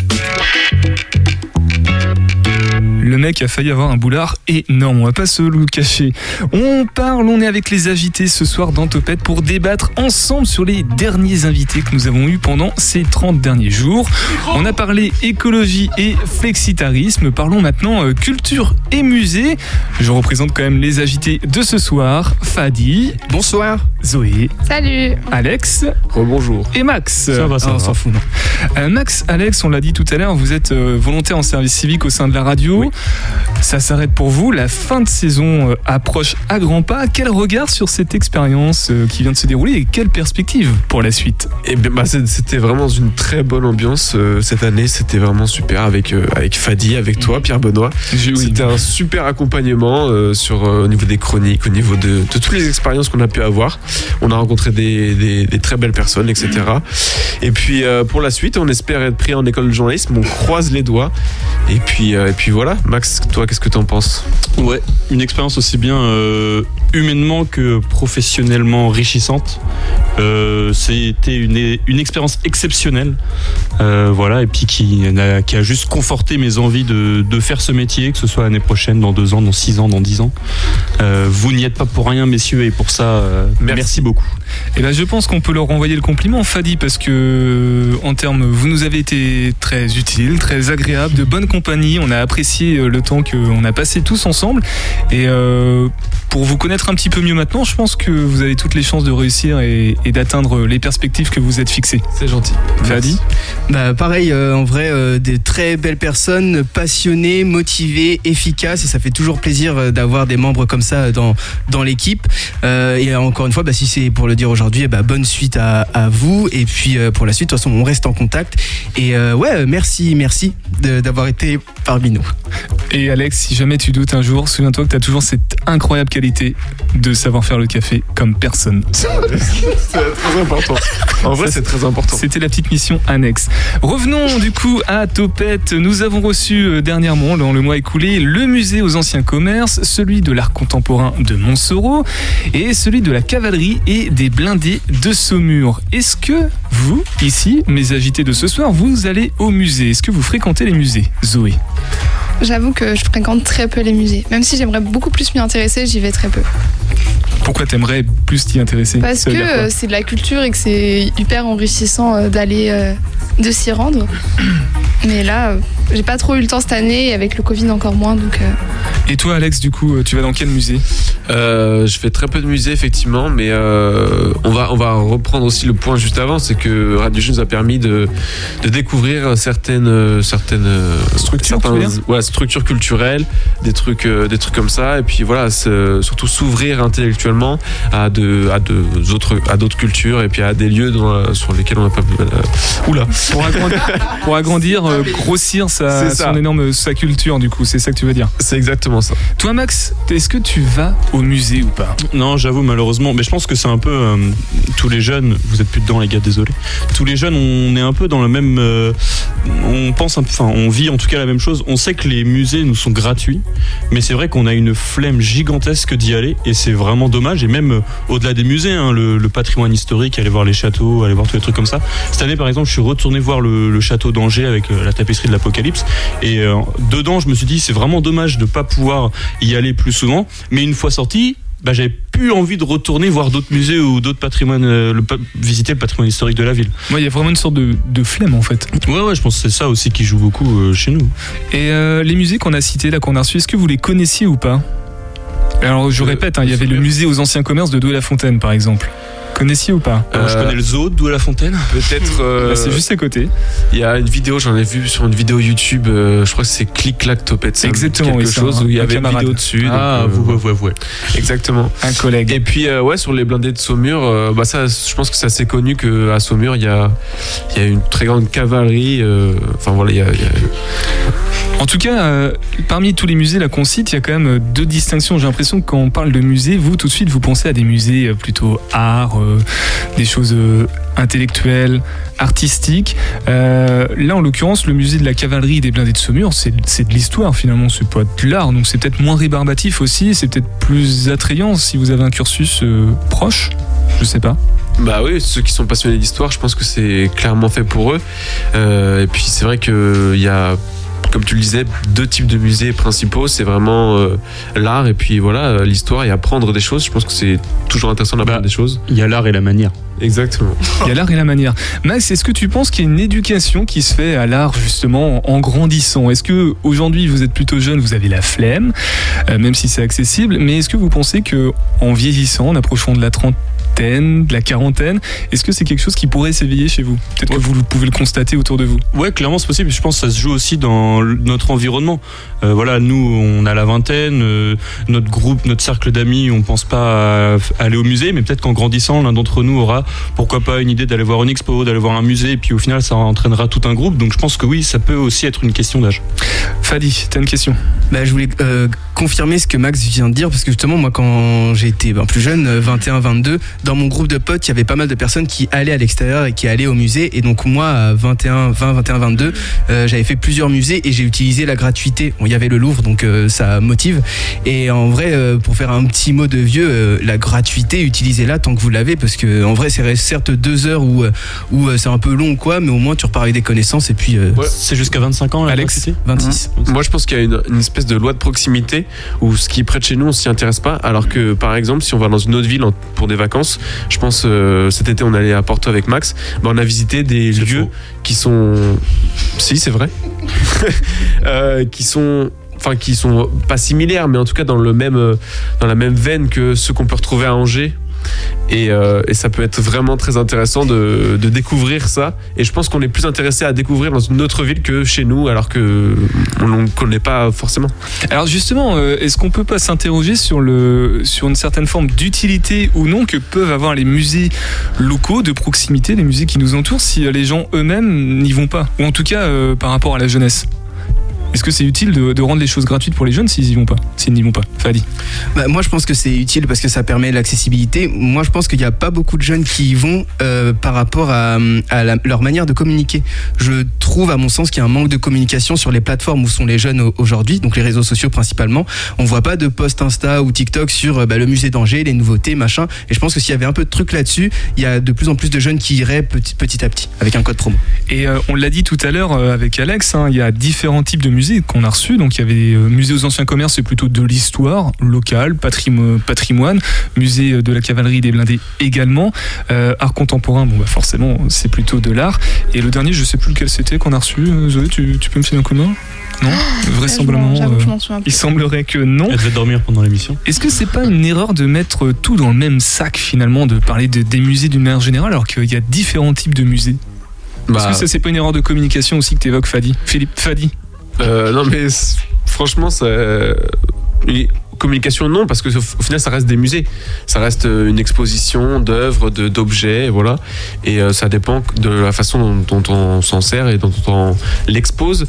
Le mec a failli avoir un boulard énorme, on va pas se le cacher. On parle, on est avec les agités ce soir dans Topette pour débattre ensemble sur les derniers invités que nous avons eus pendant ces 30 derniers jours. On a parlé écologie et flexitarisme, parlons maintenant euh, culture et musée. Je représente quand même les agités de ce soir. Fadi. Bonsoir. Zoé. Salut Alex. Rebonjour. Et Max. Ça va, ça Ah, on va. s'en fout, non. Euh, Max, Alex, on l'a dit tout à l'heure, vous êtes euh, volontaire en service civique au sein de la radio. Ça s'arrête pour vous. La fin de saison euh, approche à grands pas. Quel regard sur cette expérience euh, qui vient de se dérouler et quelle perspective pour la suite? Et bien, bah, c'était vraiment une très bonne ambiance euh, cette année. C'était vraiment super avec avec Fadi, avec toi, Pierre Benoît. C'était un super accompagnement euh, sur euh, au niveau des chroniques, au niveau de, de toutes les expériences qu'on a pu avoir. On a rencontré des, des- des très belles personnes, etc. Et puis euh, pour la suite, on espère être pris en école de journalisme. On croise les doigts. Et puis et puis voilà. Max, toi, qu'est-ce que t'en penses? Ouais, une expérience aussi bien euh, humainement que professionnellement enrichissante. Euh, C'était une, une expérience exceptionnelle, euh, voilà, et puis qui a, qui a juste conforté mes envies de, de faire ce métier, que ce soit l'année prochaine, dans deux ans, dans six ans, dans dix ans. Euh, vous n'y êtes pas pour rien, messieurs, et pour ça, merci. beaucoup. Et ben, je pense qu'on peut leur renvoyer le compliment, Fadi, parce que en termes, vous nous avez été très utile, très agréable, de bonne compagnie. On a apprécié le temps qu'on a passé tous ensemble. Et pour vous connaître un petit peu mieux maintenant, je pense que vous avez toutes les chances de réussir et, et d'atteindre les perspectives que vous êtes fixées. C'est gentil. Fadi Bah pareil, euh, en vrai, euh, des très belles personnes, passionnées, motivées, efficaces, et ça fait toujours plaisir euh, d'avoir des membres comme ça dans, dans l'équipe. Euh, et encore une fois, bah, si c'est pour le dire aujourd'hui, eh bah, bonne suite à, à vous. Et puis pour la suite, de toute façon, on reste en contact. Et ouais, merci, merci d'avoir été parmi nous. Et Alex, si jamais tu doutes un jour, souviens-toi que tu as toujours cette incroyable qualité de savoir faire le café comme personne. C'est très important. En vrai, c'est très important. C'était la petite mission annexe. Revenons du coup à Topette. Nous avons reçu euh, dernièrement, dans le mois écoulé, le musée aux anciens commerces, celui de l'art contemporain de Montsoreau et celui de la cavalerie et des blindés de Saumur. Est-ce que vous, ici, mes agités de ce soir, vous allez au musée? Est-ce que vous fréquentez les musées? Zoé J'avoue que je fréquente très peu les musées. Même si j'aimerais beaucoup plus m'y intéresser, j'y vais très peu. Pourquoi t'aimerais plus t'y intéresser Parce que euh, c'est de la culture et que c'est hyper enrichissant euh, d'aller, euh, de s'y rendre. Mais là, j'ai pas trop eu le temps cette année et avec le Covid encore moins. Donc, Et toi, Alex, du coup, tu vas dans quel musée? Euh, je fais très peu de musées effectivement, mais euh, on va on va reprendre aussi le point juste avant, c'est que Radio G nous a permis de, de découvrir certaines certaines structures, ouais, structures culturelles, des trucs des trucs comme ça, et puis voilà, surtout s'ouvrir intellectuellement à de à de autres à d'autres cultures et puis à des lieux dans- sur lesquels on n'a pas euh, oula pour agrandir, pour agrandir, euh, grossir sa, ça. son énorme sa culture, du coup, c'est ça que tu veux dire? C'est exactement ça. Toi, Max, est-ce que tu vas au musée ou pas? Non, j'avoue malheureusement, mais je pense que c'est un peu euh, tous les jeunes. Vous êtes plus dedans, les gars, désolé. Tous les jeunes, on est un peu dans le même. euh, on pense, enfin, on vit en tout cas la même chose. On sait que les musées nous sont gratuits, mais c'est vrai qu'on a une flemme gigantesque d'y aller, et c'est vraiment dommage. Et même euh, au-delà des musées, hein, le, le patrimoine historique, aller voir les châteaux, aller voir tous les trucs comme ça. Cette année, par exemple, je suis retourné voir le, le château d'Angers avec euh, la tapisserie de l'Apocalypse, et euh, dedans, je me suis dit, c'est vraiment dommage de pas pouvoir y aller plus souvent. Mais une fois sorti, bah, j'avais plus envie de retourner voir d'autres musées ou d'autres patrimoines, euh, le, visiter le patrimoine historique de la ville. Moi, il y a vraiment une sorte de, de flemme en fait. Ouais, ouais, je pense que c'est ça aussi qui joue beaucoup euh, chez nous. Et euh, les musées qu'on a cités, là, qu'on a reçus, est-ce que vous les connaissiez ou pas? Alors, je répète, hein, il y avait le musée aux anciens commerces de Douai-la-Fontaine, par exemple. Connaissiez ou pas je connais le zoo de la Fontaine. Peut-être. euh, Bah, c'est juste à côté. Il y a une vidéo, j'en ai vu sur une vidéo YouTube, euh, je crois que c'est Clic Clac Topette. Exactement, Quelque oui, chose un- où il y un avait une camarade. vidéo dessus. Ah, donc, euh, vous, ouais, ouais, ouais. Exactement. Un collègue. Et puis, euh, ouais, sur les blindés de Saumur, euh, bah ça, je pense que c'est assez connu qu'à Saumur, il y a, il y a une très grande cavalerie. euh, Enfin, voilà, il y a. il y a- En tout cas, euh, parmi tous les musées là qu'on cite, il y a quand même euh, deux distinctions. J'ai l'impression que quand on parle de musée, vous tout de suite vous pensez à des musées euh, plutôt art, euh, des choses euh, intellectuelles, artistiques. Euh, là, en l'occurrence, le musée de la cavalerie des blindés de Saumur, c'est de l'histoire finalement, c'est pas de l'art, donc c'est peut-être moins rébarbatif aussi, c'est peut-être plus attrayant si vous avez un cursus euh, proche. Je sais pas. Bah oui, ceux qui sont passionnés d'histoire, je pense que c'est clairement fait pour eux. Euh, et puis c'est vrai qu'il y a, comme tu le disais, deux types de musées principaux. C'est vraiment euh, l'art et puis voilà, euh, l'histoire et apprendre des choses. Je pense que c'est toujours intéressant d'apprendre des choses. Il y a l'art et la manière. Exactement. Il y a l'art et la manière. Max, est-ce que tu penses qu'il y a une éducation qui se fait à l'art justement en grandissant? Est-ce que aujourd'hui vous êtes plutôt jeune, vous avez la flemme, euh, même si c'est accessible, mais est-ce que vous pensez que en vieillissant, en approchant de la trentaine, de la quarantaine, est-ce que c'est quelque chose qui pourrait s'éveiller chez vous? Peut-être que vous pouvez le constater autour de vous. Ouais, clairement c'est possible. Je pense que ça se joue aussi dans notre environnement. Euh, voilà, nous on a la vingtaine, euh, notre groupe, notre cercle d'amis, on pense pas à aller au musée, mais peut-être qu'en grandissant, l'un d'entre nous aura pourquoi pas une idée d'aller voir une expo, d'aller voir un musée, et puis au final ça entraînera tout un groupe. Donc je pense que oui, ça peut aussi être une question d'âge. Fadi, t'as une question? Bah, je voulais euh, confirmer ce que Max vient de dire parce que justement moi quand j'étais ben, plus jeune, 21-22, dans mon groupe de potes, il y avait pas mal de personnes qui allaient à l'extérieur et qui allaient au musée et donc moi à 21, 20, 21, 22, euh, j'avais fait plusieurs musées et j'ai utilisé la gratuité. Bon, il y avait le Louvre donc euh, ça motive et en vrai euh, pour faire un petit mot de vieux, euh, la gratuité utilisez-la tant que vous l'avez parce que en vrai c'est certes deux heures où, où euh, c'est un peu long ou quoi mais au moins tu repars avec des connaissances et puis euh, C'est jusqu'à 25 ans, Alex 26. Moi, je pense qu'il y a une, une espèce de loi de proximité où ce qui est près de chez nous, on s'y intéresse pas. Alors que, par exemple, si on va dans une autre ville pour des vacances, je pense euh, cet été, on allait à Porto avec Max, bah, on a visité des lieux qui sont. Si, c'est vrai. Euh, qui sont. Enfin, qui sont pas similaires, mais en tout cas dans, le même, euh, dans la même veine que ceux qu'on peut retrouver à Angers. Et, euh, et ça peut être vraiment très intéressant de, découvrir ça. Et je pense qu'on est plus intéressé à découvrir dans une autre ville que chez nous, alors que on ne connaît pas forcément. Alors justement, euh, est-ce qu'on peut pas s'interroger sur sur une certaine forme d'utilité ou non que peuvent avoir les musées locaux de proximité, les musées qui nous entourent, si les gens eux-mêmes n'y vont pas, ou en tout cas euh, par rapport à la jeunesse? Est-ce que c'est utile de, de rendre les choses gratuites pour les jeunes s'ils y vont pas S'ils n'y vont pas Fadi. Bah, moi, je pense que c'est utile parce que ça permet l'accessibilité. Moi, je pense qu'il n'y a pas beaucoup de jeunes qui y vont euh, par rapport à, à la- leur manière de communiquer. Je trouve, à mon sens, qu'il y a un manque de communication sur les plateformes où sont les jeunes au- aujourd'hui, donc les réseaux sociaux principalement. On voit pas de post Insta ou TikTok sur euh, bah, le musée d'Angers, les nouveautés, machin. Et je pense que s'il y avait un peu de trucs là-dessus, il y a de plus en plus de jeunes qui iraient petit, petit à petit avec un code promo. Et euh, on l'a dit tout à l'heure avec Alex, hein, il y a différents types de musées qu'on a reçus. Donc il y avait euh, musée aux anciens commerces, c'est plutôt de l'histoire locale, patrimo- patrimoine. Musée euh, de la cavalerie des blindés également. Euh, art contemporain, bon bah forcément c'est plutôt de l'art. Et le dernier, je sais plus lequel c'était qu'on a reçu. Zoé, tu, tu peux me filer un coup de main Non Vraisemblablement. euh, souviens plus. il semblerait que non. Elle devait dormir pendant l'émission. Est-ce que c'est pas une erreur de mettre tout dans le même sac finalement, de parler de- des musées d'une manière générale alors qu'il y a différents types de musées? Est-ce Bah, que ça c'est pas une erreur de communication aussi que tu évoques Fadi Philippe Fadi euh, non, mais franchement, ça. une Communication, non, parce que au final, ça reste des musées. Ça reste euh, une exposition d'œuvres, de- d'objets, voilà. Et euh, ça dépend de la façon dont, dont on s'en sert et dont on l'expose.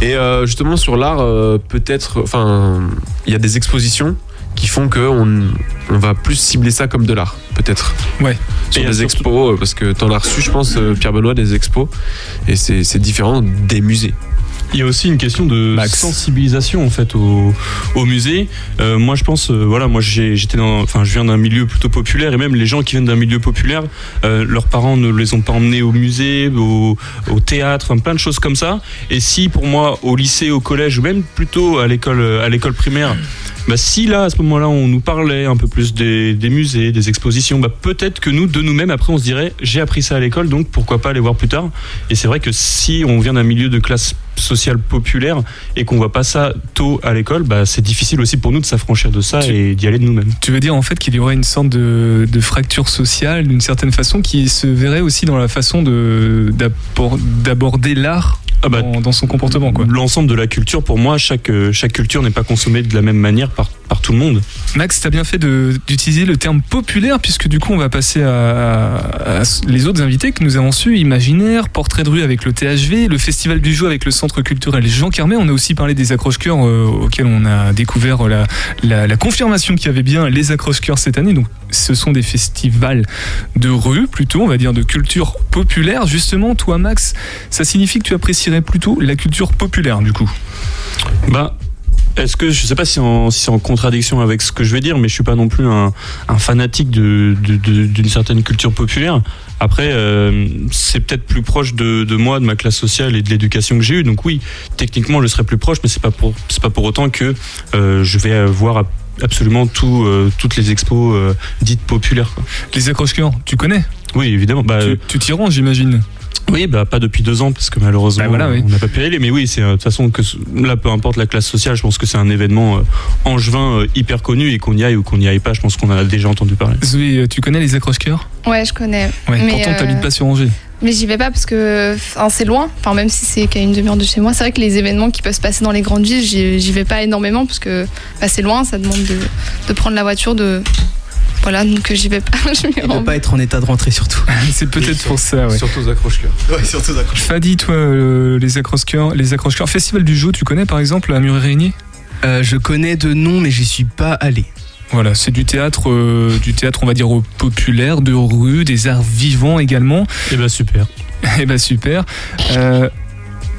Et euh, justement, sur l'art, euh, peut-être. Enfin, il y a des expositions qui font qu'on on va plus cibler ça comme de l'art, peut-être. Ouais. Sur Et des expos, parce que t'en as reçu, je pense, Pierre Benoît, des expos. Et c'est c'est différent des musées. Il y a aussi une question de Max. sensibilisation en fait au, au musée. Euh, moi je pense, euh, voilà, moi j'ai- j'étais dans, enfin je viens d'un milieu plutôt populaire et même les gens qui viennent d'un milieu populaire, euh, leurs parents ne les ont pas emmenés au musée, au, au théâtre, enfin plein de choses comme ça. Et si pour moi au lycée, au collège ou même plutôt à l'école, à l'école primaire, bah, si là à ce moment-là on nous parlait un peu plus des, des musées, des expositions, bah, peut-être que nous de nous-mêmes après on se dirait j'ai appris ça à l'école donc pourquoi pas aller voir plus tard. Et c'est vrai que si on vient d'un milieu de classe sociale populaire et qu'on voit pas ça tôt à l'école, bah, c'est difficile aussi pour nous de s'affranchir de ça Tu- et d'y aller de nous-mêmes. Tu veux dire en fait qu'il y aurait une sorte de, de fracture sociale d'une certaine façon qui se verrait aussi dans la façon d'aborder l'art Ah bah, dans, dans son comportement. L'ensemble de la culture, pour moi, chaque, euh, chaque culture n'est pas consommée de la même manière par, par tout le monde. Max, tu as bien fait d'utiliser le terme populaire, puisque du coup, on va passer à, à- à les autres invités que nous avons su Imaginaire, Portrait de rue avec le THV, le Festival du Jour avec le Centre culturel Jean Carmet. On a aussi parlé des accroche-cœurs euh, auxquels on a découvert la, la- la confirmation qu'il y avait bien les accroche-cœurs cette année. Donc, ce sont des festivals de rue, plutôt, on va dire, de culture populaire. Justement, toi, Max, ça signifie que tu plutôt la culture populaire, du coup. Bah, est-ce que je sais pas si, en- si c'est en contradiction avec ce que je vais dire, mais je suis pas non plus un, un fanatique de- de- de- d'une certaine culture populaire. Après, euh, c'est peut-être plus proche de, de moi, de ma classe sociale et de l'éducation que j'ai eue. Donc oui, techniquement, je serais plus proche, mais c'est pas pour c'est pas pour autant que euh, je vais voir ab- absolument tout, euh, toutes les expos dites populaires. quoi. Les accroche-cœurs, tu connais? Oui, évidemment. Bah, Tu t'y rends, j'imagine. Oui, bah pas depuis deux ans parce que malheureusement Bah voilà, oui. on n'a pas pu y aller. Mais oui, c'est euh, de toute façon que là, peu importe la classe sociale, je pense que c'est un événement euh, angevin euh, hyper connu et qu'on y aille ou qu'on n'y aille pas, je pense qu'on en a déjà entendu parler. Zoé, tu connais les accroche-cœurs? Ouais, je connais. Ouais, mais, pourtant, euh, t'habites pas sur Angers. Mais j'y vais pas parce que c'est loin. Enfin, même si c'est qu'à une demi-heure de chez moi, c'est vrai que les événements qui peuvent se passer dans les grandes villes, j'y j'y vais pas énormément parce que bah, c'est loin. Ça demande de, de prendre la voiture, de voilà, donc euh, j'y vais pas. Je rends ne pas être en état de rentrer surtout. C'est peut-être pour ça, ouais. Surtout aux accroche-cœurs. Ouais, surtout d'accord. Fadi, toi, euh, les accroche-cœurs, les accroche-cœurs. Festival du Jeu, tu connais par exemple à Muret-Régnier Euh, je connais de nom, mais j'y suis pas allé. Voilà, c'est du théâtre, euh, du théâtre, on va dire, populaire, de rue, des arts vivants également. Et bah super. Eh ben super. Euh,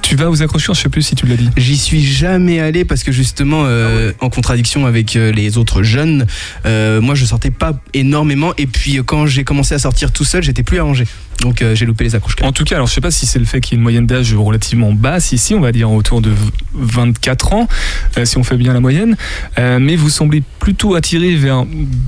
tu vas aux accrocheurs, je sais plus si tu l'as dit. J'y suis jamais allé parce que justement, euh, en contradiction avec euh, les autres jeunes, euh, moi je sortais pas énormément et puis euh, quand j'ai commencé à sortir tout seul, j'étais plus à Angers. Donc euh, j'ai loupé les accroches. En tout cas, alors je sais pas si c'est le fait qu'il y ait une moyenne d'âge relativement basse ici, on va dire autour de 24 ans, euh, si on fait bien la moyenne, Euh, mais vous semblez plutôt attiré vers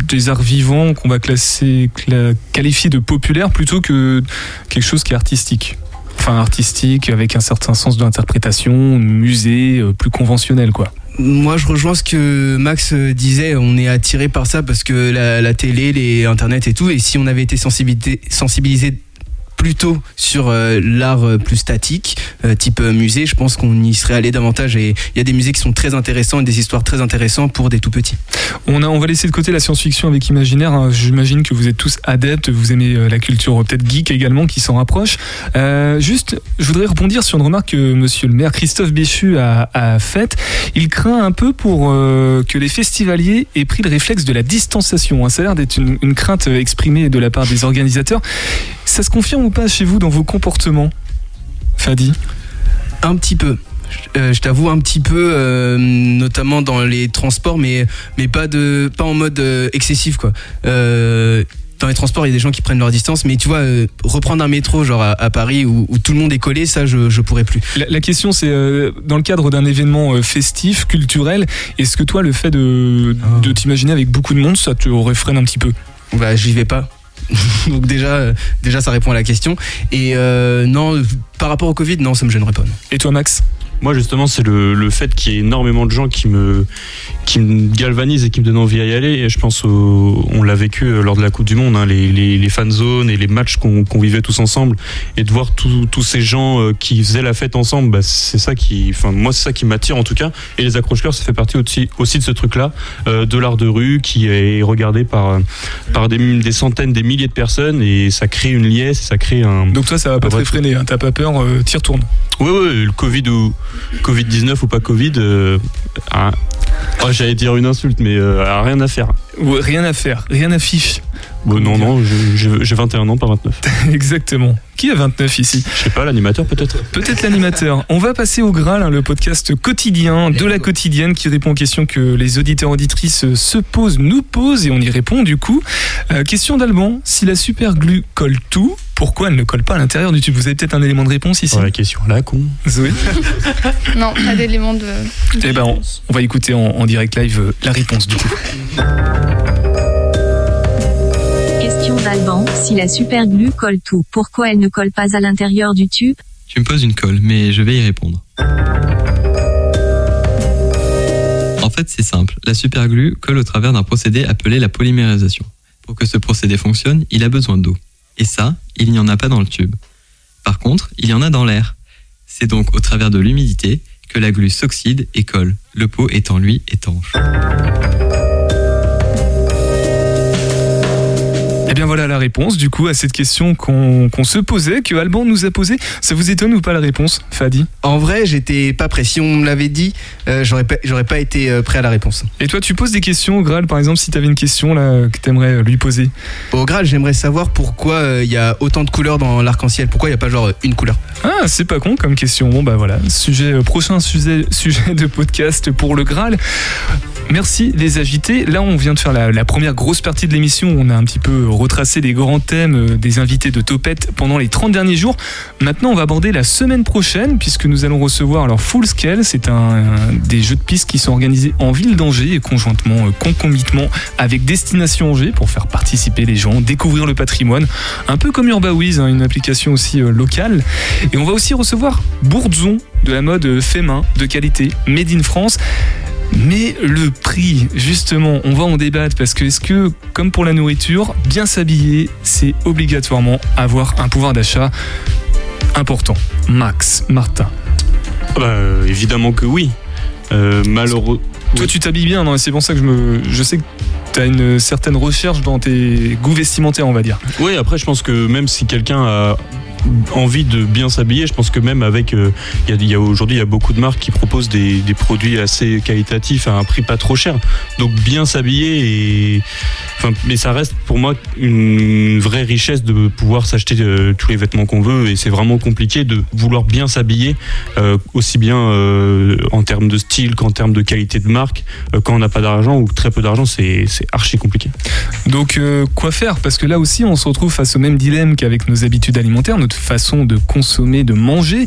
des arts vivants qu'on va classer, cla- qualifier de populaire plutôt que quelque chose qui est artistique. Enfin, artistique, avec un certain sens de l'interprétation, musée, euh, plus conventionnel, quoi. Moi, je rejoins ce que Max euh, disait. On est attiré par ça parce que la, la télé, les internet et tout. Et si on avait été sensibilisé, sensibilisé plutôt sur euh, l'art euh, plus statique, euh, type musée, je pense qu'on y serait allé davantage. Et il y a des musées qui sont très intéressants et des histoires très intéressantes pour des tout petits. On, a, on va laisser de côté la science-fiction avec Imaginaire. hein. J'imagine que vous êtes tous adeptes, vous aimez la culture peut-être geek également qui s'en rapproche. Juste, je voudrais rebondir sur une remarque que monsieur le maire Christophe Béchu a, a faite. Il craint un peu pour que les festivaliers aient pris le réflexe de la distanciation. hein. Ça a l'air d'être une, une crainte exprimée de la part des organisateurs. Ça se confirme ou pas chez vous dans vos comportements Fadi Un petit peu. Euh, je t'avoue un petit peu, euh, notamment dans les transports, mais mais pas de pas en mode euh, excessif quoi. Euh, dans les transports, il y a des gens qui prennent leur distance, mais tu vois, euh, reprendre un métro genre à, à Paris où, où tout le monde est collé, ça je je pourrais plus. La, la question, c'est euh, dans le cadre d'un événement euh, festif, culturel, est-ce que toi, le fait de, de t'imaginer avec beaucoup de monde, ça te réfrène un petit peu? Bah j'y vais pas. Donc déjà euh, déjà ça répond à la question. Et euh, non, par rapport au Covid, non, ça me gênerait pas. Et toi, Max? Moi, justement, c'est le, le fait qu'il y ait énormément de gens qui me, qui me galvanisent et qui me donnent envie à y aller. Et je pense, au- on l'a vécu euh, lors de la Coupe du Monde, hein, les, les, les fan zones et les matchs qu'on vivait tous ensemble. Et de voir tous ces gens euh, qui faisaient la fête ensemble, bah, c'est ça qui, enfin, moi, c'est ça qui m'attire en tout cas. Et les accroche-cœurs, ça fait partie aussi, aussi de ce truc-là, euh, de l'art de rue qui est regardé par, par des, des centaines, des milliers de personnes. Et ça crée une liesse, ça crée un. Donc toi, ça va pas te réfréner, hein, t'as pas peur, euh, t'y retournes. Oui, oui, le Covid ou Covid-19 ou pas Covid, euh, ah, oh, j'allais dire une insulte, mais euh, ah, rien à faire. Ouais, rien à faire, rien à fiche. Bon, non, non, j'ai 21 ans, pas 29. Exactement. Qui a 29 ici? Je sais pas, l'animateur peut-être Peut-être l'animateur. On va passer au Graal, hein, le podcast quotidien de la quotidienne qui répond aux questions que les auditeurs auditrices se posent, nous posent et on y répond du coup. Euh, question d'Alban, si la super glue colle tout, pourquoi elle ne colle pas à l'intérieur du tube Vous avez peut-être un élément de réponse ici Oh, La question là, con. Zoé Non, pas d'élément de. Eh ben, on, on va écouter en, en direct live euh, la réponse du coup. Question d'Alban, si la superglue colle tout, pourquoi elle ne colle pas à l'intérieur du tube? Tu me poses une colle, mais je vais y répondre. En fait, c'est simple. La superglue colle au travers d'un procédé appelé la polymérisation. Pour que ce procédé fonctionne, il a besoin d'eau. Et ça, il n'y en a pas dans le tube. Par contre, il y en a dans l'air. C'est donc au travers de l'humidité que la glue s'oxyde et colle, le pot étant lui étanche. Voilà la réponse du coup à cette question qu'on qu'on se posait, que Alban nous a posée. Ça vous étonne ou pas la réponse, Fadi? En vrai, j'étais pas prêt. Si on me l'avait dit, euh, j'aurais pas, pas été euh, prêt à la réponse. Et toi, tu poses des questions au Graal, par exemple, si tu avais une question là que t'aimerais euh, lui poser? Au Graal, j'aimerais savoir pourquoi euh, il y a autant de couleurs dans l'arc-en-ciel. Pourquoi il n'y a pas genre une couleur? Ah, c'est pas con comme question. Bon bah voilà, sujet euh, prochain sujet sujet de podcast pour le Graal. Merci les agités. Là, on vient de faire la, la première grosse partie de l'émission. On a un petit peu retracé les grands thèmes euh, des invités de Topette pendant les 30 derniers jours. Maintenant, on va aborder la semaine prochaine puisque nous allons recevoir alors Full Scale. C'est un, des jeux de piste qui sont organisés en ville d'Angers et conjointement, euh, concomitement avec Destination Angers pour faire participer les gens, découvrir le patrimoine. Un peu comme UrbaWiz, hein, une application aussi euh, locale. Et on va aussi recevoir Bourdzon de la mode fait de qualité, made in France. Mais le prix, justement, on va en débattre parce que est-ce que, comme pour la nourriture, bien s'habiller, c'est obligatoirement avoir un pouvoir d'achat important Max, Martin. Bah, évidemment que oui. Euh, malheureux. Toi, tu t'habilles bien, non Et C'est pour ça que je me, je sais que tu as une certaine recherche dans tes goûts vestimentaires, on va dire. Oui, après, je pense que même si quelqu'un a envie de bien s'habiller, je pense que même avec, euh, il y a- aujourd'hui, il y a beaucoup de marques qui proposent des, produits assez qualitatifs à un prix pas trop cher. Donc bien s'habiller et, enfin, mais ça reste pour moi une vraie richesse de pouvoir s'acheter euh, tous les vêtements qu'on veut et c'est vraiment compliqué de vouloir bien s'habiller euh, aussi bien en termes de style qu'en termes de qualité de marque quand on n'a pas d'argent ou très peu d'argent, c'est archi compliqué. Donc, quoi faire? Parce que là aussi, on se retrouve face au même dilemme qu'avec nos habitudes alimentaires, notre façon de consommer, de manger.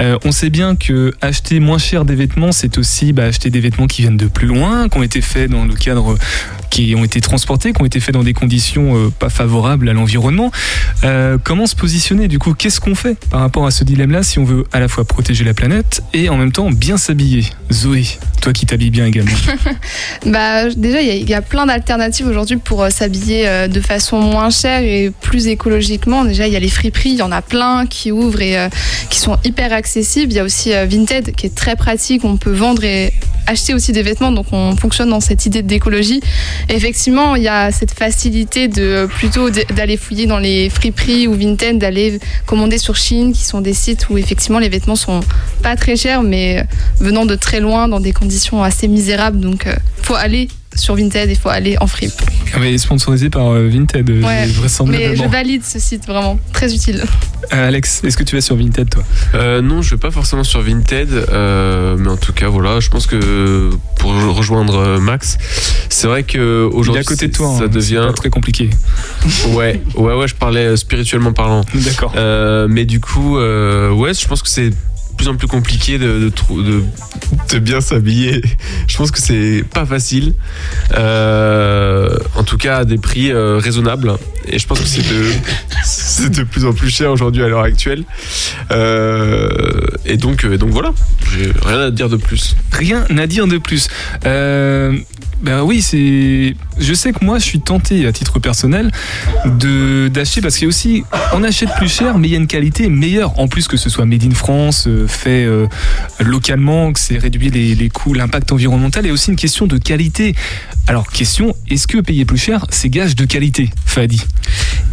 Euh, on sait bien que acheter moins cher des vêtements, c'est aussi bah, acheter des vêtements qui viennent de plus loin, qui ont été faits dans le cadre, qui ont été transportés, qui ont été faits dans des conditions euh, pas favorables à l'environnement. Euh, comment se positionner du coup? Qu'est-ce qu'on fait par rapport à ce dilemme-là si on veut à la fois protéger la planète et en même temps bien s'habiller? Zoé, toi qui t'habilles bien également. Bah, déjà, il y a- il y, a plein d'alternatives aujourd'hui pour euh, s'habiller de façon moins chère et plus écologiquement. Déjà, il y a les friperies, il y en a plein qui ouvrent et euh, qui sont hyper accessibles. Il y a aussi euh, Vinted qui est très pratique. On peut vendre et acheter aussi des vêtements, donc on fonctionne dans cette idée d'écologie. Effectivement, il y a cette facilité de euh, plutôt d'aller fouiller dans les friperies ou Vinted, d'aller commander sur Chine, qui sont des sites où effectivement les vêtements sont pas très chers, mais venant de très loin, dans des conditions assez misérables. Donc, faut aller sur Vinted et faut aller en fripe. Mais sponsorisé par euh, Vinted, euh, Ouais, mais vraisemblablement. je valide ce site vraiment très utile. Euh, Alex, est-ce que tu vas sur Vinted toi? Euh, non, je vais pas forcément sur Vinted, euh, mais en tout cas, voilà, je pense que pour rejoindre Max, c'est vrai que Il aujourd'hui, à côté de toi, ça hein, c'est devient pas très compliqué. Ouais, ouais, ouais, je parlais spirituellement parlant. D'accord. Euh, mais du coup, euh, ouais, je pense que c'est plus en plus compliqué de, de, de, de bien s'habiller. Je pense que c'est pas facile. Euh, en tout cas, à des prix euh, raisonnables. Et je pense que c'est de, de plus en plus cher aujourd'hui à l'heure actuelle. Euh, et donc, donc voilà, j'ai rien à dire de plus. Rien à dire de plus. Ben oui, c'est. Je sais que moi, je suis tenté à titre personnel d'acheter parce qu'il y a aussi, on achète plus cher, mais il y a une qualité meilleure. En plus que ce soit made in France, fait euh, localement, que c'est réduit les, les coûts, l'impact environnemental, et aussi une question de qualité. Alors, question, est-ce que payer plus cher, c'est gage de qualité, Fadi?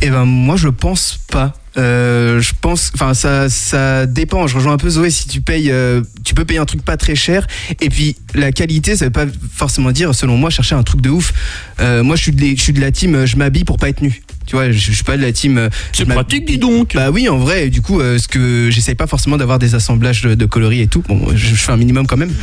Eh ben moi je pense pas. Euh, je pense, enfin ça, ça dépend. Je rejoins un peu Zoé. Si tu payes, euh, tu peux payer un truc pas très cher. Et puis la qualité, ça veut pas forcément dire, selon moi, chercher un truc de ouf. Moi, je suis de, je suis de la team. Je m'habille pour pas être nu. Tu vois, je, je suis pas de la team. euh, C'est pratique, dis donc. Bah oui, en vrai. Du coup, euh, ce que j'essaye pas forcément d'avoir des assemblages de, de coloris et tout. Bon, je, je fais un minimum quand même.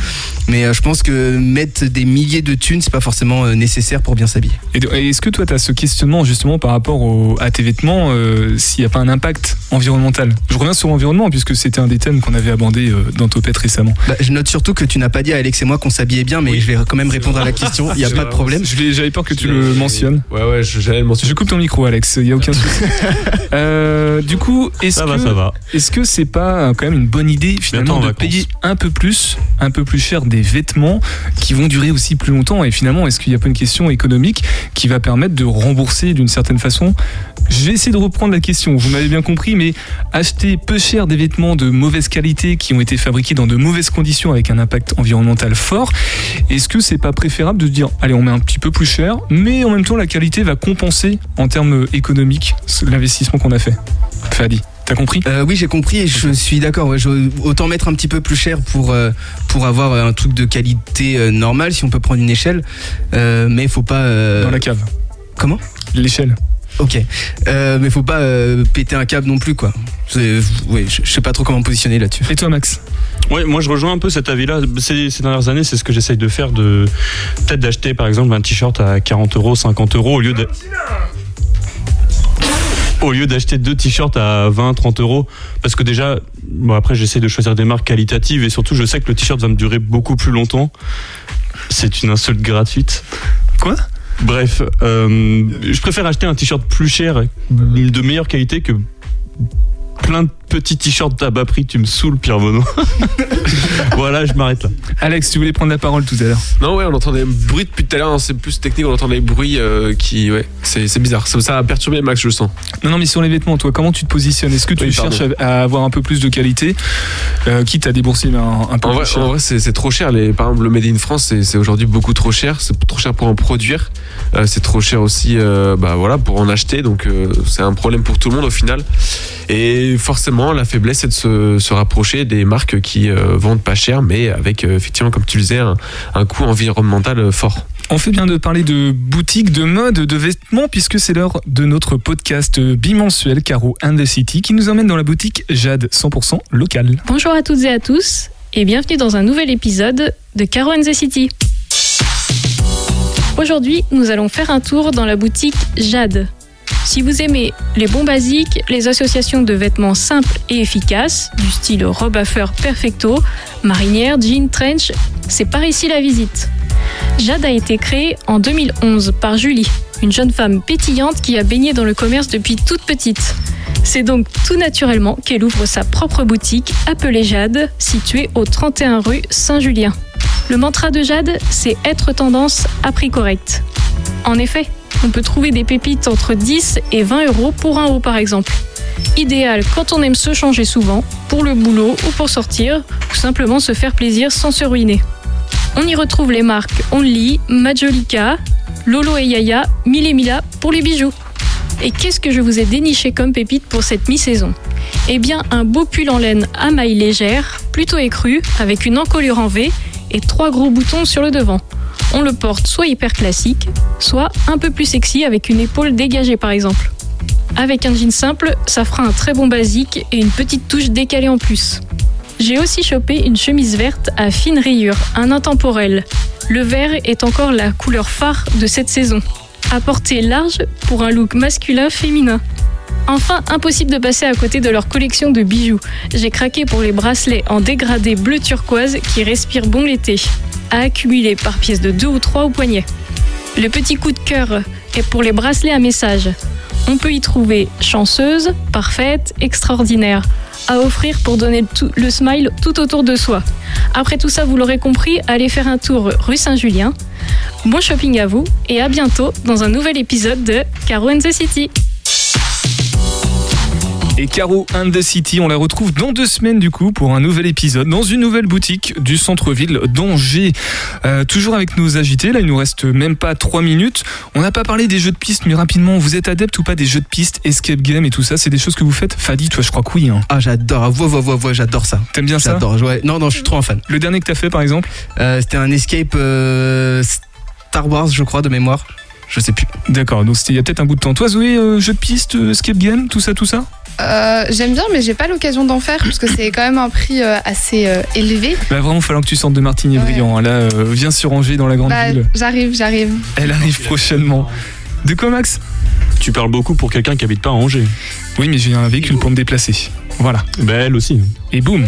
Mais euh, je pense que mettre des milliers de thunes, c'est pas forcément euh, nécessaire pour bien s'habiller. Et est-ce que toi, tu as ce questionnement justement par rapport au- à tes vêtements, euh, s'il n'y a pas un impact environnemental? Je reviens sur l'environnement, puisque c'était un des thèmes qu'on avait abordé euh, dans Topette récemment. Bah, je note surtout que tu n'as pas dit à Alex et moi qu'on s'habillait bien, mais je vais quand même répondre à la question. Il y a pas de problème. J'avais peur que tu le mentionnes. Ouais, ouais, j'allais le mentionner. Je coupe ton micro, Alex, il n'y a aucun souci. Euh, du coup, est-ce que est-ce que c'est pas euh, quand même une bonne idée finalement de vacances. payer un peu plus, un peu plus cher des vêtements qui vont durer aussi plus longtemps? Et finalement est-ce qu'il n'y a pas une question économique qui va permettre de rembourser d'une certaine façon? Je vais essayer de reprendre la question. Vous m'avez bien compris, mais acheter peu cher des vêtements de mauvaise qualité qui ont été fabriqués dans de mauvaises conditions avec un impact environnemental fort, est-ce que c'est pas préférable de dire allez on met un petit peu plus cher, mais en même temps la qualité va compenser en termes économique l'investissement qu'on a fait. Fadi, t'as compris Euh, oui, j'ai compris et je suis d'accord. ouais, autant mettre un petit peu plus cher pour, euh, pour avoir un truc de qualité euh, normale, si on peut prendre une échelle. Euh, mais faut pas. euh, Dans la cave. Comment? L'échelle. Ok. Euh, mais faut pas euh, péter un câble non plus, quoi. C'est- Ouais, je je sais pas trop comment me positionner là-dessus. Et toi, Max? Ouais, moi je rejoins un peu cet avis-là. Ces, ces dernières années, c'est ce que j'essaye de faire, de peut-être d'acheter par exemple un t-shirt à 40 euros, 50 euros au lieu de au lieu d'acheter deux t-shirts à 20, 30 euros. Parce que déjà, bon après j'essaie de choisir des marques qualitatives et surtout je sais que le t-shirt va me durer beaucoup plus longtemps. C'est une insulte gratuite. Quoi? Bref, euh, je préfère acheter un t-shirt plus cher, de meilleure qualité que plein de petits t-shirts à bas prix. Tu me saoules, Pierre Bono. voilà, je m'arrête là. Alex, tu voulais prendre la parole tout à l'heure. Non, ouais, on entend des bruits depuis tout à l'heure. hein, C'est plus technique, on entend des bruits euh, qui. Ouais, c'est c'est bizarre. Ça, ça a perturbé Max, je le sens. Non, non, mais sur les vêtements, toi, comment tu te positionnes? Est-ce que tu Oui, cherches à, à avoir un peu plus de qualité, euh, quitte à débourser un, un peu En plus vrai, cher en vrai, c'est c'est trop cher. Les, par exemple, le Made in France, c'est c'est aujourd'hui beaucoup trop cher. C'est trop cher pour en produire. Euh, c'est trop cher aussi euh, bah, voilà, pour en acheter. Donc, euh, c'est un problème pour tout le monde au final. Et forcément, la faiblesse, c'est de se, se rapprocher des marques qui euh, vendent pas cher, mais avec, euh, effectivement, comme tu le disais, un, un coût environnemental euh, fort. On fait bien de parler de boutique, de mode, de vêtements, puisque c'est l'heure de notre podcast bimensuel Caro and the City qui nous emmène dans la boutique Jade 100% locale. Bonjour à toutes et à tous et bienvenue dans un nouvel épisode de Caro and the City. Aujourd'hui, nous allons faire un tour dans la boutique Jade. Si vous aimez les bons basiques, les associations de vêtements simples et efficaces, du style robe à fleurs perfecto, marinière, jean, trench, c'est par ici la visite. Jade a été créée en 2011 par Julie, une jeune femme pétillante qui a baigné dans le commerce depuis toute petite. C'est donc tout naturellement qu'elle ouvre sa propre boutique appelée Jade, située au 31 rue Saint-Julien. Le mantra de Jade, c'est être tendance à prix correct. En effet, on peut trouver des pépites entre 10 et 20 euros pour un haut par exemple. Idéal quand on aime se changer souvent, pour le boulot ou pour sortir, ou simplement se faire plaisir sans se ruiner. On y retrouve les marques Only, Majolica, Lolo et Yaya, Mille et Mila pour les bijoux. Et qu'est-ce que je vous ai déniché comme pépite pour cette mi-saison? Eh bien, un beau pull en laine à maille légère, plutôt écru, avec une encolure en V et trois gros boutons sur le devant. On le porte soit hyper classique, soit un peu plus sexy avec une épaule dégagée par exemple. Avec un jean simple, ça fera un très bon basique et une petite touche décalée en plus. J'ai aussi chopé une chemise verte à fine rayure, un intemporel. Le vert est encore la couleur phare de cette saison. À portée large pour un look masculin féminin. Enfin, impossible de passer à côté de leur collection de bijoux. J'ai craqué pour les bracelets en dégradé bleu turquoise qui respirent bon l'été, à accumuler par pièce de 2 ou 3 au poignet. Le petit coup de cœur est pour les bracelets à message. On peut y trouver chanceuse, parfaite, extraordinaire, à offrir pour donner le, smile tout autour de soi. Après tout ça, vous l'aurez compris, allez faire un tour rue Saint-Julien. Bon shopping à vous et à bientôt dans un nouvel épisode de Caro and the City. Et Caro and the City, on la retrouve dans deux semaines du coup pour un nouvel épisode dans une nouvelle boutique du centre-ville d'Angers. Euh, toujours avec nos agités, là il nous reste même pas trois minutes. On n'a pas parlé des jeux de piste, mais rapidement, vous êtes adepte ou pas des jeux de piste, escape game et tout ça C'est des choses que vous faites? Fadi, toi je crois que oui. Hein. Ah, j'adore. Voix, voix, voix, voix, j'adore ça. T'aimes bien ça? J'adore. Ouais. Non, non, je suis trop un fan. Le dernier que t'as fait par exemple? Euh, C'était un escape euh, Star Wars, je crois, de mémoire. Je sais plus. D'accord, donc il y a peut-être un bout de temps. Toi Zoé, euh, jeux de piste, euh, escape game, tout ça, tout ça? Euh, J'aime bien, mais j'ai pas l'occasion d'en faire parce que c'est quand même un prix euh, assez euh, élevé. Bah vraiment, falloir que tu sortes de Martigny Brillant. hein. Là, euh, viens sur Angers dans la grande Bah, ville. j'arrive, j'arrive. Elle arrive prochainement. De quoi Max? Tu parles beaucoup pour quelqu'un qui habite pas à Angers. Oui, mais j'ai un véhicule pour me déplacer. Voilà. Bah elle aussi. Et boum.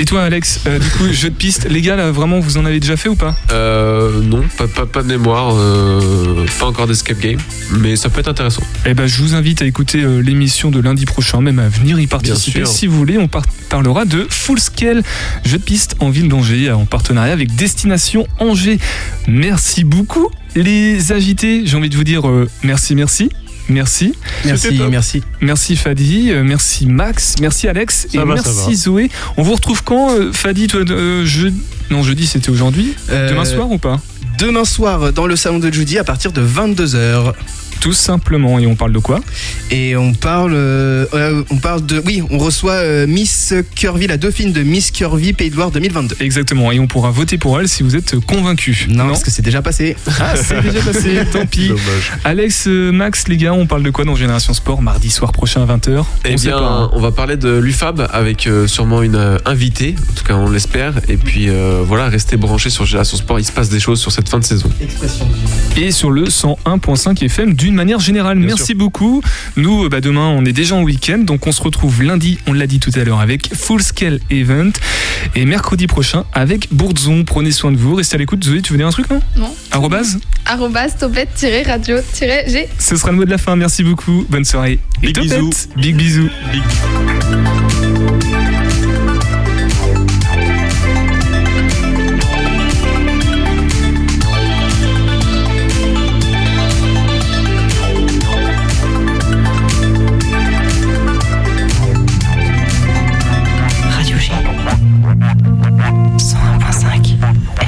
Et toi, Alex, euh, du coup, jeu de piste, les gars, là, vraiment, vous en avez déjà fait ou pas? Euh, non, pas, pas, pas de mémoire, euh, pas encore d'escape game, mais ça peut être intéressant. Eh ben, je vous invite à écouter euh, l'émission de lundi prochain, même à venir y participer. Si vous voulez, on par- parlera de Full Scale, jeu de piste en ville d'Angers, en partenariat avec Destination Angers. Merci beaucoup, les agités. J'ai envie de vous dire merci, merci. Merci. Merci, merci. Merci Fadi, euh, merci Max, merci Alex Ça et va, merci. Zoé. On vous retrouve quand euh, Fadi toi euh, je... Non jeudi c'était aujourd'hui. Euh, Demain soir ou pas? demain soir dans le salon de Judy à partir de 22h. Tout simplement. Et on parle de quoi? Et on parle, euh, on parle de, oui, on reçoit euh, Miss Curvy, la dauphine de Miss Curvy Pays de Loire 2022. Exactement. Et on pourra voter pour elle si vous êtes convaincu. Non, parce que c'est déjà passé. Ah, c'est déjà passé, tant pis. Alex, euh, Max, les gars, on parle de quoi dans Génération Sport mardi soir prochain à 20h Eh bien, on va parler de l'UFAB avec euh, sûrement une euh, invitée, en tout cas on l'espère. Et puis euh, voilà, restez branchés sur Génération Sport, il se passe des choses sur cette fin de saison. et sur le 101.5 FM d'une manière générale. Merci beaucoup. Nous, euh, bah, demain, on est déjà en week-end, donc on se retrouve lundi, on l'a dit tout à l'heure, avec Full Scale Event, et mercredi prochain avec Bourdzon. Prenez soin de vous, restez à l'écoute. Zoé, tu veux dire un truc, non Non. Arrobase Arrobas topette-radio-g. Ce sera le mot de la fin. Merci beaucoup. Bonne soirée. Big bisous. Big bisous. Big. 101.5 FM.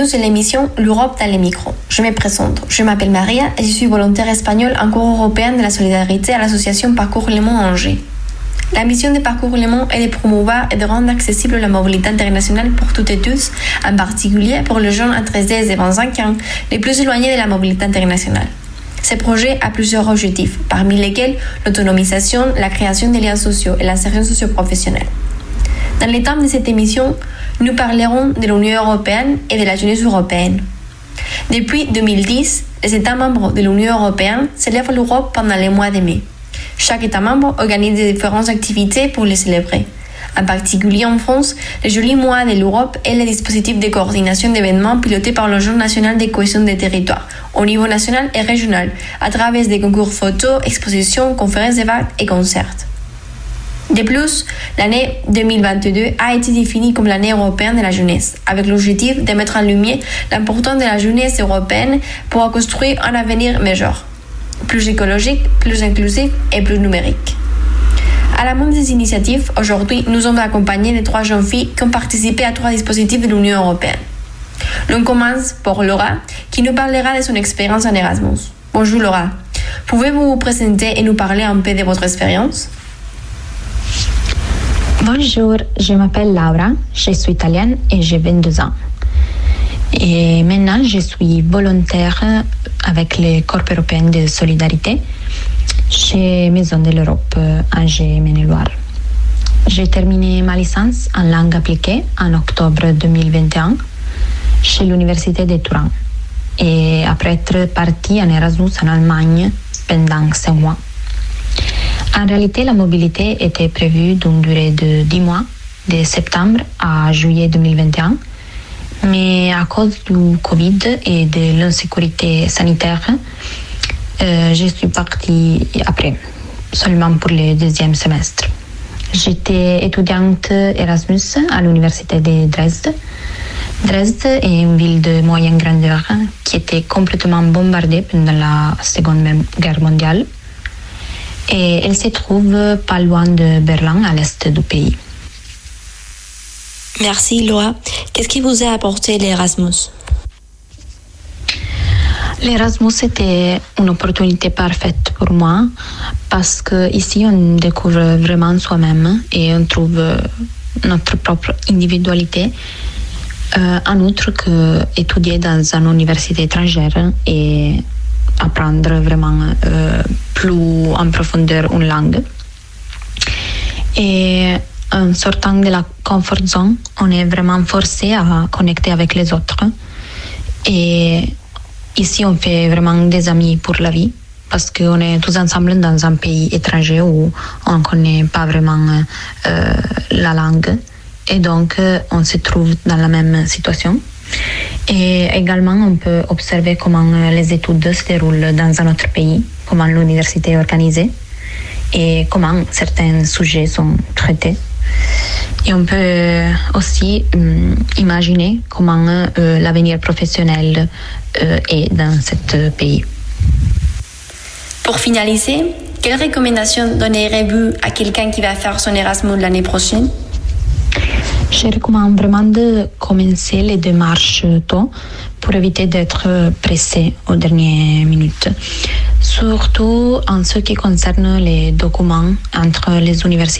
Bienvenue sur l'émission L'Europe dans les micros. Je me présente, je m'appelle Maria et je suis volontaire espagnole en cours européen de la solidarité à l'association Parcours Le Mans Angers. La mission de Parcours Le Mans est de promouvoir et de rendre accessible la mobilité internationale pour toutes et tous, en particulier pour les jeunes entre 16 et 25 ans, les plus éloignés de la mobilité internationale. Ce projet a plusieurs objectifs, parmi lesquels l'autonomisation, la création des liens sociaux et l'insertion socio-professionnelle. Dans les thèmes de cette émission, nous parlerons de l'Union européenne et de la jeunesse européenne. Depuis 2010, les États membres de l'Union européenne célèbrent l'Europe pendant les mois de mai. Chaque État membre organise différentes activités pour les célébrer. En particulier en France, le joli mois de l'Europe est le dispositif de coordination d'événements piloté par le Jour national de cohésion des territoires, au niveau national et régional, à travers des concours photos, expositions, conférences, débats et concerts. De plus, l'année 2022 a été définie comme l'année européenne de la jeunesse, avec l'objectif de mettre en lumière l'importance de la jeunesse européenne pour construire un avenir meilleur, plus écologique, plus inclusif et plus numérique. À la de ces initiatives, aujourd'hui, nous sommes accompagnés de trois jeunes filles qui ont participé à trois dispositifs de l'Union européenne. L'on commence par Laura, qui nous parlera de son expérience en Erasmus. Bonjour Laura. Pouvez-vous vous présenter et nous parler un peu de votre expérience? Bonjour, je m'appelle Laura, je suis italienne et j'ai 22 ans. Et maintenant, je suis volontaire avec le Corps européen de solidarité chez Maison de l'Europe Angers Maine-et-Loire. J'ai terminé ma licence en langue appliquée en octobre 2021 chez l'Université de Turin et après être partie en Erasmus en Allemagne pendant 5 mois. En réalité, la mobilité était prévue d'une durée de 10 mois, de septembre à juillet 2021. Mais à cause du Covid et de l'insécurité sanitaire, euh, je suis partie après, seulement pour le deuxième semestre. J'étais étudiante Erasmus à l'université de Dresde. Dresde est une ville de moyenne grandeur qui était complètement bombardée pendant la Seconde Guerre mondiale et elle se trouve pas loin de Berlin, à l'est du pays. Merci Laura. Qu'est-ce qui vous a apporté l'Erasmus? L'Erasmus était une opportunité parfaite pour moi parce que ici on découvre vraiment soi-même et on trouve euh, notre propre individualité. Euh, en outre que étudier dans une université étrangère et apprendre vraiment euh, plus en profondeur une langue. Et en sortant de la comfort zone, on est vraiment forcé à connecter avec les autres. Et ici, on fait vraiment des amis pour la vie parce qu'on est tous ensemble dans un pays étranger où on ne connaît pas vraiment euh, la langue. Et donc, euh, on se trouve dans la même situation. Et également, on peut observer comment euh, les études se déroulent dans un autre pays, comment l'université est organisée et comment certains sujets sont traités. Et on peut aussi hum, imaginer comment euh, l'avenir professionnel euh, est dans ce pays. Pour finaliser, quelles recommandations donnerez-vous à quelqu'un qui va faire son Erasmus l'année prochaine? Je recommande vraiment de commencer les démarches tôt pour éviter d'être pressé aux dernières minutes. Surtout en ce qui concerne les documents entre les universités